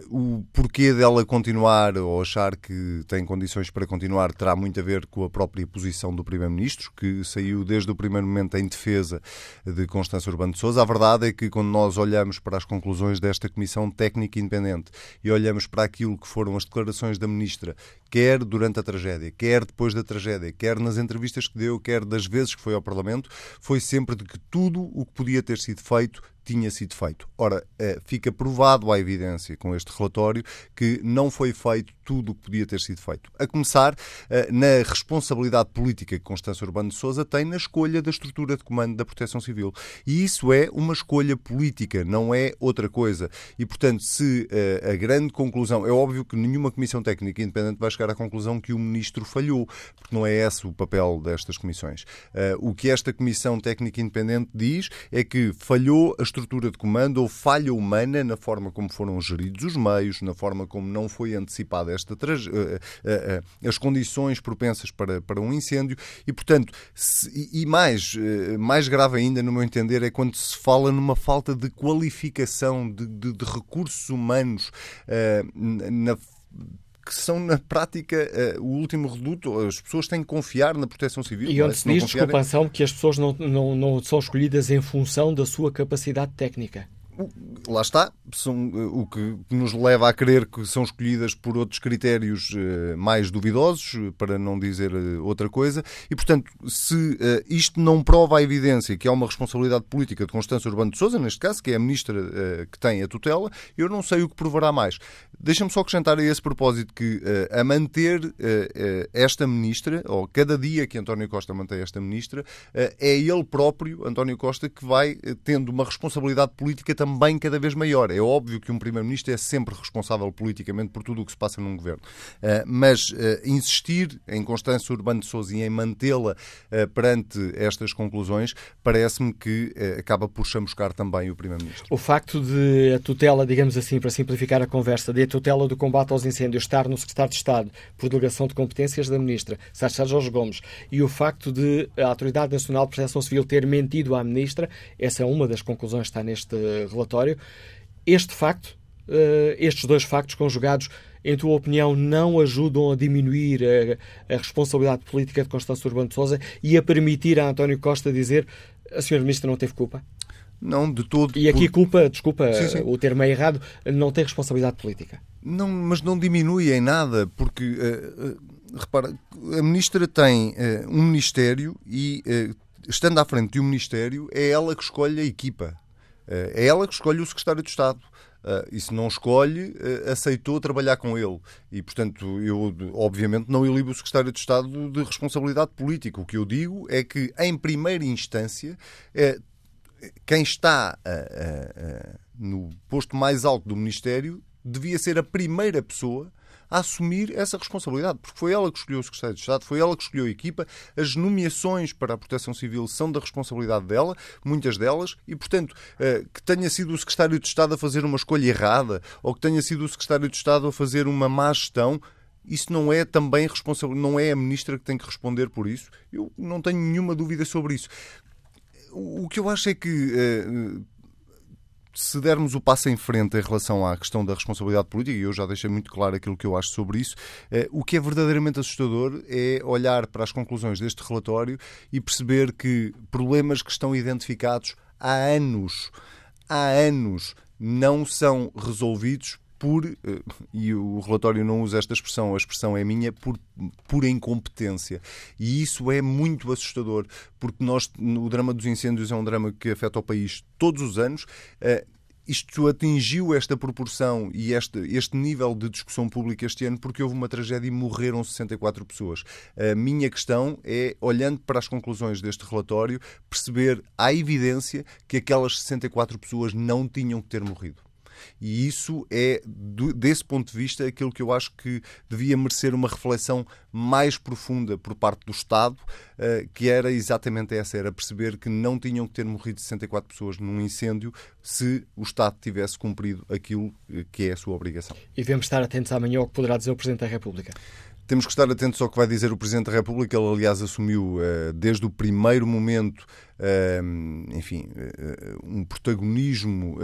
O porquê dela continuar ou achar que tem condições para continuar terá muito a ver com a própria posição do Primeiro-Ministro, que saiu desde o primeiro momento em defesa de Constância Urbano de Sousa. A verdade é que quando nós olhamos para as conclusões desta Comissão Técnica Independente e olhamos para aquilo que foram as declarações da Ministra, quer durante a tragédia, quer depois da tragédia, quer nas entrevistas que deu, quer das vezes que foi ao Parlamento, foi sempre de que tudo o que podia ter sido feito tinha sido feito. Ora, eh, fica provado à evidência com este relatório que não foi feito tudo o que podia ter sido feito. A começar eh, na responsabilidade política que Constância Urbano de Souza tem na escolha da estrutura de comando da Proteção Civil. E isso é uma escolha política, não é outra coisa. E, portanto, se eh, a grande conclusão. É óbvio que nenhuma comissão técnica independente vai chegar à conclusão que o ministro falhou, porque não é esse o papel destas comissões. O que esta comissão técnica independente diz é que falhou a estrutura de comando ou falha humana na forma como foram geridos os meios, na forma como não foi antecipada esta uh, uh, uh, as condições propensas para, para um incêndio. E, portanto, se, e mais, mais grave ainda, no meu entender, é quando se fala numa falta de qualificação de, de, de recursos humanos na que são, na prática, uh, o último reduto. As pessoas têm que confiar na proteção civil. E onde é? se diz, desculpa, Anselmo, que as pessoas não, não, não são escolhidas em função da sua capacidade técnica lá está, são, eh, o que nos leva a crer que são escolhidas por outros critérios eh, mais duvidosos, para não dizer eh, outra coisa, e portanto, se isto não prova a evidência que há uma responsabilidade política de Constância Urbano de Souza, neste caso, que é a ministra que tem a tutela, eu não sei o que provará mais. Deixa-me só acrescentar a esse propósito que a manter esta ministra, ou cada dia que António Costa mantém esta ministra, é ele próprio, António Costa, que vai tendo uma responsabilidade política também também cada vez maior. É óbvio que um Primeiro-Ministro é sempre responsável politicamente por tudo o que se passa num governo. Uh, mas uh, insistir em Constância Urbano de Sousa e em mantê-la uh, perante estas conclusões parece-me que acaba por chamuscar também o Primeiro-Ministro. O facto de a tutela, digamos assim, para simplificar a conversa, de a tutela do combate aos incêndios estar no Secretário de Estado por delegação de competências da Ministra, Sérgio Jorge Gomes, e o facto de a Autoridade Nacional de Proteção Civil ter mentido à Ministra, essa é uma das conclusões que está neste relatório. Este facto, uh, estes dois factos conjugados, em tua opinião, não ajudam a diminuir a, a responsabilidade política de Constância Urbano de Sousa e a permitir a António Costa dizer a senhora Ministra não teve culpa? Não, de todo. E aqui culpa, desculpa sim, sim. o termo é errado, não tem responsabilidade política. Não, mas não diminui em nada, porque, uh, uh, repara, a Ministra tem uh, um Ministério e, estando à frente de um Ministério, é ela que escolhe a equipa. É ela que escolhe o Secretário de Estado. Uh, e se não escolhe, uh, aceitou trabalhar com ele. E, portanto, eu, obviamente, não ilibo o Secretário de Estado de responsabilidade política. O que eu digo é que, em primeira instância, uh, quem está no posto mais alto do Ministério devia ser a primeira pessoa a assumir essa responsabilidade, porque foi ela que escolheu o Secretário de Estado, foi ela que escolheu a equipa, as nomeações para a Proteção Civil são da responsabilidade dela, muitas delas, e, portanto, eh, que tenha sido o Secretário de Estado a fazer uma escolha errada, ou que tenha sido o Secretário de Estado a fazer uma má gestão, isso não é também responsável, não é a ministra que tem que responder por isso. Eu não tenho nenhuma dúvida sobre isso. O que eu acho é que eh, se dermos o passo em frente em relação à questão da responsabilidade política, e eu já deixei muito claro aquilo que eu acho sobre isso, eh, o que é verdadeiramente assustador é olhar para as conclusões deste relatório e perceber que problemas que estão identificados há anos, há anos, não são resolvidos por, eh, e o relatório não usa esta expressão, a expressão é minha, por pura incompetência. E isso é muito assustador, porque nós, o drama dos incêndios é um drama que afeta o país todos os anos. Eh, isto atingiu esta proporção e este, este nível de discussão pública este ano porque houve uma tragédia e morreram 64 pessoas. A minha questão é, olhando para as conclusões deste relatório, perceber a evidência que aquelas 64 pessoas não tinham que ter morrido. E isso é, desse ponto de vista, aquilo que eu acho que devia merecer uma reflexão mais profunda por parte do Estado, eh, que era exatamente essa, era perceber que não tinham que ter morrido 64 pessoas num incêndio se o Estado tivesse cumprido aquilo eh, que é a sua obrigação. E devemos estar atentos amanhã ao que poderá dizer o Presidente da República. Temos que estar atentos ao que vai dizer o Presidente da República. Ele, aliás, assumiu desde o primeiro momento, enfim, um protagonismo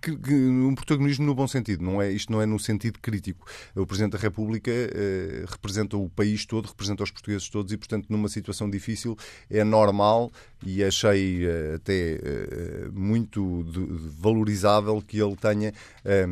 que, que, um protagonismo no bom sentido, não é, isto não é no sentido crítico. O Presidente da República eh, representa o país todo, representa os portugueses todos e, portanto, numa situação difícil é normal e achei eh, até eh, muito de, valorizável que ele tenha eh,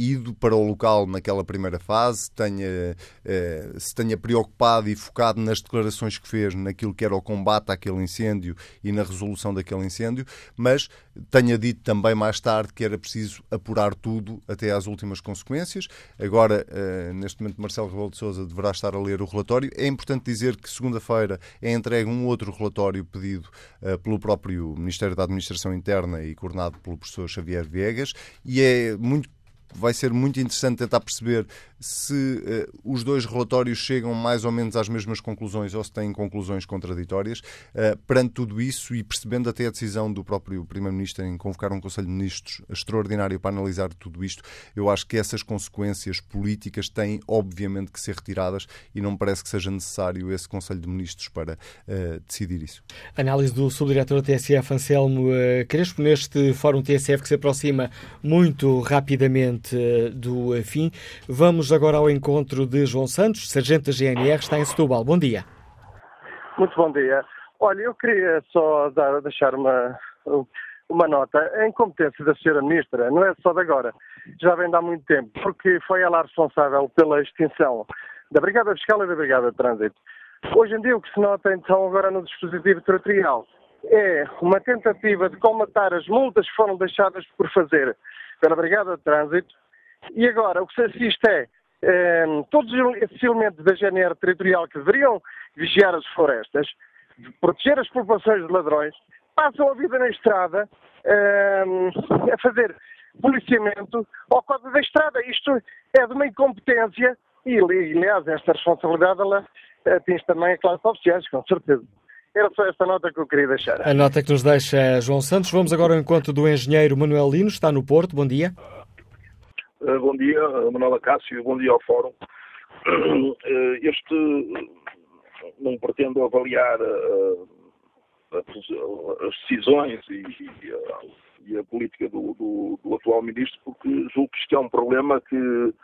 ido para o local naquela primeira fase, tenha, eh, se tenha preocupado e focado nas declarações que fez naquilo que era o combate àquele incêndio e na resolução daquele incêndio, mas tenha dito também mais tarde que era preciso apurar tudo até às últimas consequências. Agora, eh, neste momento, Marcelo Rebelo de Sousa deverá estar a ler o relatório. É importante dizer que segunda-feira é entregue um outro relatório pedido eh, pelo próprio Ministério da Administração Interna e coordenado pelo professor Xavier Viegas e é muito vai ser muito interessante tentar perceber se uh, os dois relatórios chegam mais ou menos às mesmas conclusões ou se têm conclusões contraditórias. Uh, perante tudo isso e percebendo até a decisão do próprio Primeiro-Ministro em convocar um Conselho de Ministros extraordinário para analisar tudo isto, eu acho que essas consequências políticas têm, obviamente, que ser retiradas e não me parece que seja necessário esse Conselho de Ministros para uh, decidir isso. Análise do subdiretor da TSF, Anselmo Crespo, neste Fórum TSF que se aproxima muito rapidamente eh, do fim. Vamos agora ao encontro de João Santos, sargento da GNR, está em Setúbal. Bom dia. Muito bom dia. Olha, eu queria só dar, deixar uma, uma nota. A incompetência da senhora ministra não é só de agora, já vem de há muito tempo, porque foi ela responsável pela extinção da Brigada Fiscal e da Brigada de Trânsito. Hoje em dia o que se nota então agora no dispositivo territorial é uma tentativa de comatar as multas que foram deixadas por fazer pela Brigada de Trânsito. E agora, o que se assiste é eh, todos esses elementos da GNR territorial que deveriam vigiar as florestas, proteger as populações de ladrões, passam a vida na estrada uh, a fazer policiamento ao código da estrada. Isto é de uma incompetência e, aliás, esta responsabilidade ela atinge também a classe oficiais, com certeza. Era só esta nota que eu queria deixar. A nota que nos deixa João Santos. Vamos agora ao encontro do engenheiro Manuel Lino, está no Porto. Bom dia. Uh, bom dia, Manuela Cássio, bom dia ao Fórum. Uh, este, não pretendo avaliar uh, as decisões e, e, a, e a, política do, do, do, atual ministro, porque julgo que isto é um problema que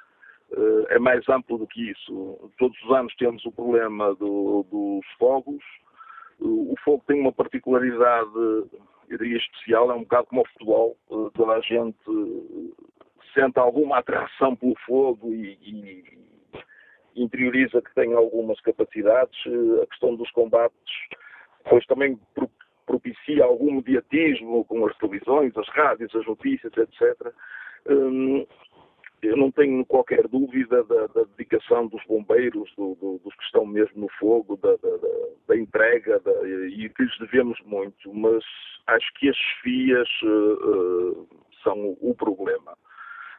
é mais amplo do que isso. Todos os anos temos o problema do, dos fogos, o fogo tem uma particularidade, eu diria especial, é um bocado como o futebol, eh, toda a gente sente alguma atração pelo fogo e, e interioriza que tem algumas capacidades. Eh, a questão dos combates, pois também propicia algum mediatismo com as televisões, as rádios, as notícias, etc eu não tenho qualquer dúvida da, da dedicação dos bombeiros, do, do, dos que estão mesmo no fogo, da, da, da entrega, e que lhes devemos muito, mas acho que as chefias uh, são o problema.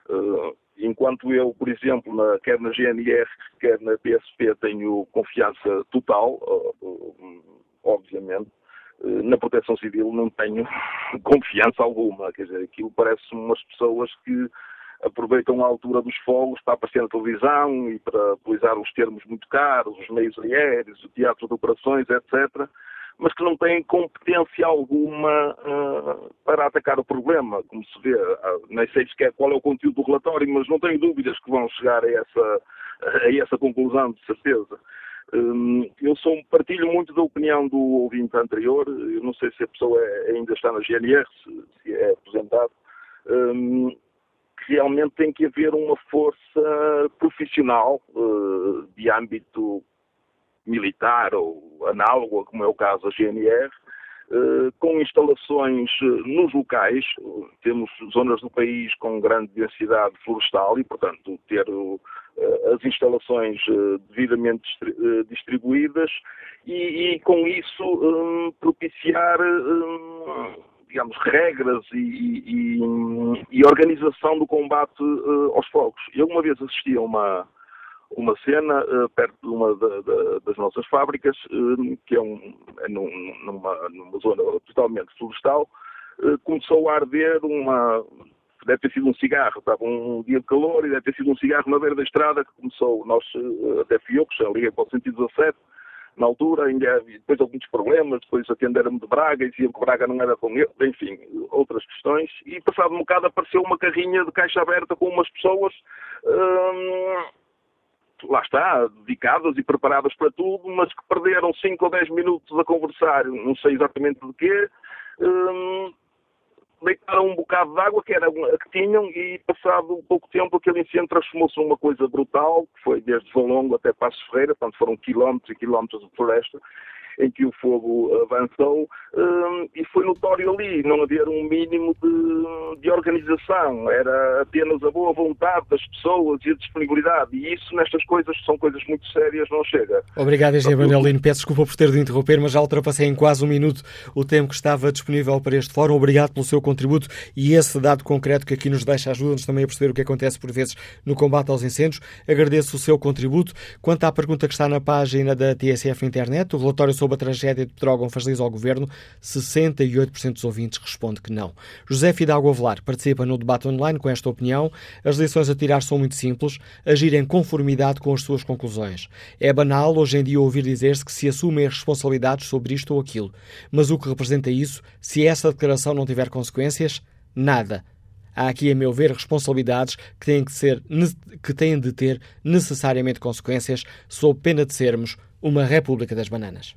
Uh, enquanto eu, por exemplo, na, quer na GNR, quer na PSP, tenho confiança total, uh, obviamente, na proteção civil não tenho *laughs* confiança alguma. Quer dizer, aquilo parece-me umas pessoas que aproveitam a altura dos fogos para aparecer na televisão e para utilizar os termos muito caros, os meios aéreos, o teatro de operações, etc., mas que não têm competência alguma uh, para atacar o problema, como se vê. Uh, nem sei sequer qual é o conteúdo do relatório, mas não tenho dúvidas que vão chegar a essa, a essa conclusão, de certeza. Um, eu sou, partilho muito da opinião do ouvinte anterior, eu não sei se a pessoa é, ainda está na GNR, se, se é aposentado, um, realmente tem que haver uma força profissional uh, de âmbito militar ou análogo, como é o caso da GNR, uh, com instalações uh, nos locais. Temos zonas do país com grande densidade florestal e, portanto, ter as instalações devidamente distribuídas e, e com isso um, propiciar um, digamos, regras e, e, e organização do combate uh, aos fogos. Eu uma vez assisti a uma, uma cena uh, perto de uma da, da, das nossas fábricas, uh, que é, um, é num, numa, numa, zona totalmente florestal, começou a arder uma. Deve ter sido um cigarro, estava um dia de calor e deve ter sido um cigarro na beira da estrada que começou, nós, até fui eu que já liguei para o 117, na altura, ainda depois muitos problemas, depois atenderam-me de Braga e diziam que Braga não era com ele, enfim, outras questões. E passado um bocado apareceu uma carrinha de caixa aberta com umas pessoas, hum, lá está, dedicadas e preparadas para tudo, mas que perderam 5 ou 10 minutos a conversar, não sei exatamente de quê, hum, deitaram um bocado de água, que era a que tinham, e passado pouco tempo aquele incêndio transformou-se numa coisa brutal, que foi desde Valongo até Passos Ferreira, portanto foram quilómetros e quilómetros de floresta, em que o fogo avançou um, e foi notório ali não haver um mínimo de, de, organização, era apenas a boa vontade das pessoas e a disponibilidade e isso nestas coisas são coisas muito sérias, não chega. Obrigado, Engenheiro Manuelino. Peço desculpa por ter de interromper, mas já ultrapassei em quase um minuto o tempo que estava disponível para este fórum. Obrigado pelo seu contributo e esse dado concreto que aqui nos deixa ajuda-nos também a perceber o que acontece por vezes no combate aos incêndios. Agradeço o seu contributo. Quanto à pergunta que está na página da TSF Internet, o relatório sobre a tragédia de Petrógão faciliza ao Governo, 68% dos ouvintes responde que não. José Fidalgo Avelar participa no debate online com esta opinião. As lições a tirar são muito simples, agir em conformidade com as suas conclusões. É banal hoje em dia ouvir dizer-se que se assumem as responsabilidades sobre isto ou aquilo. Mas o que representa isso, se essa declaração não tiver consequências? Nada. Há aqui, a meu ver, responsabilidades que têm, que, ser, que têm de ter necessariamente consequências, sob pena de sermos uma República das Bananas.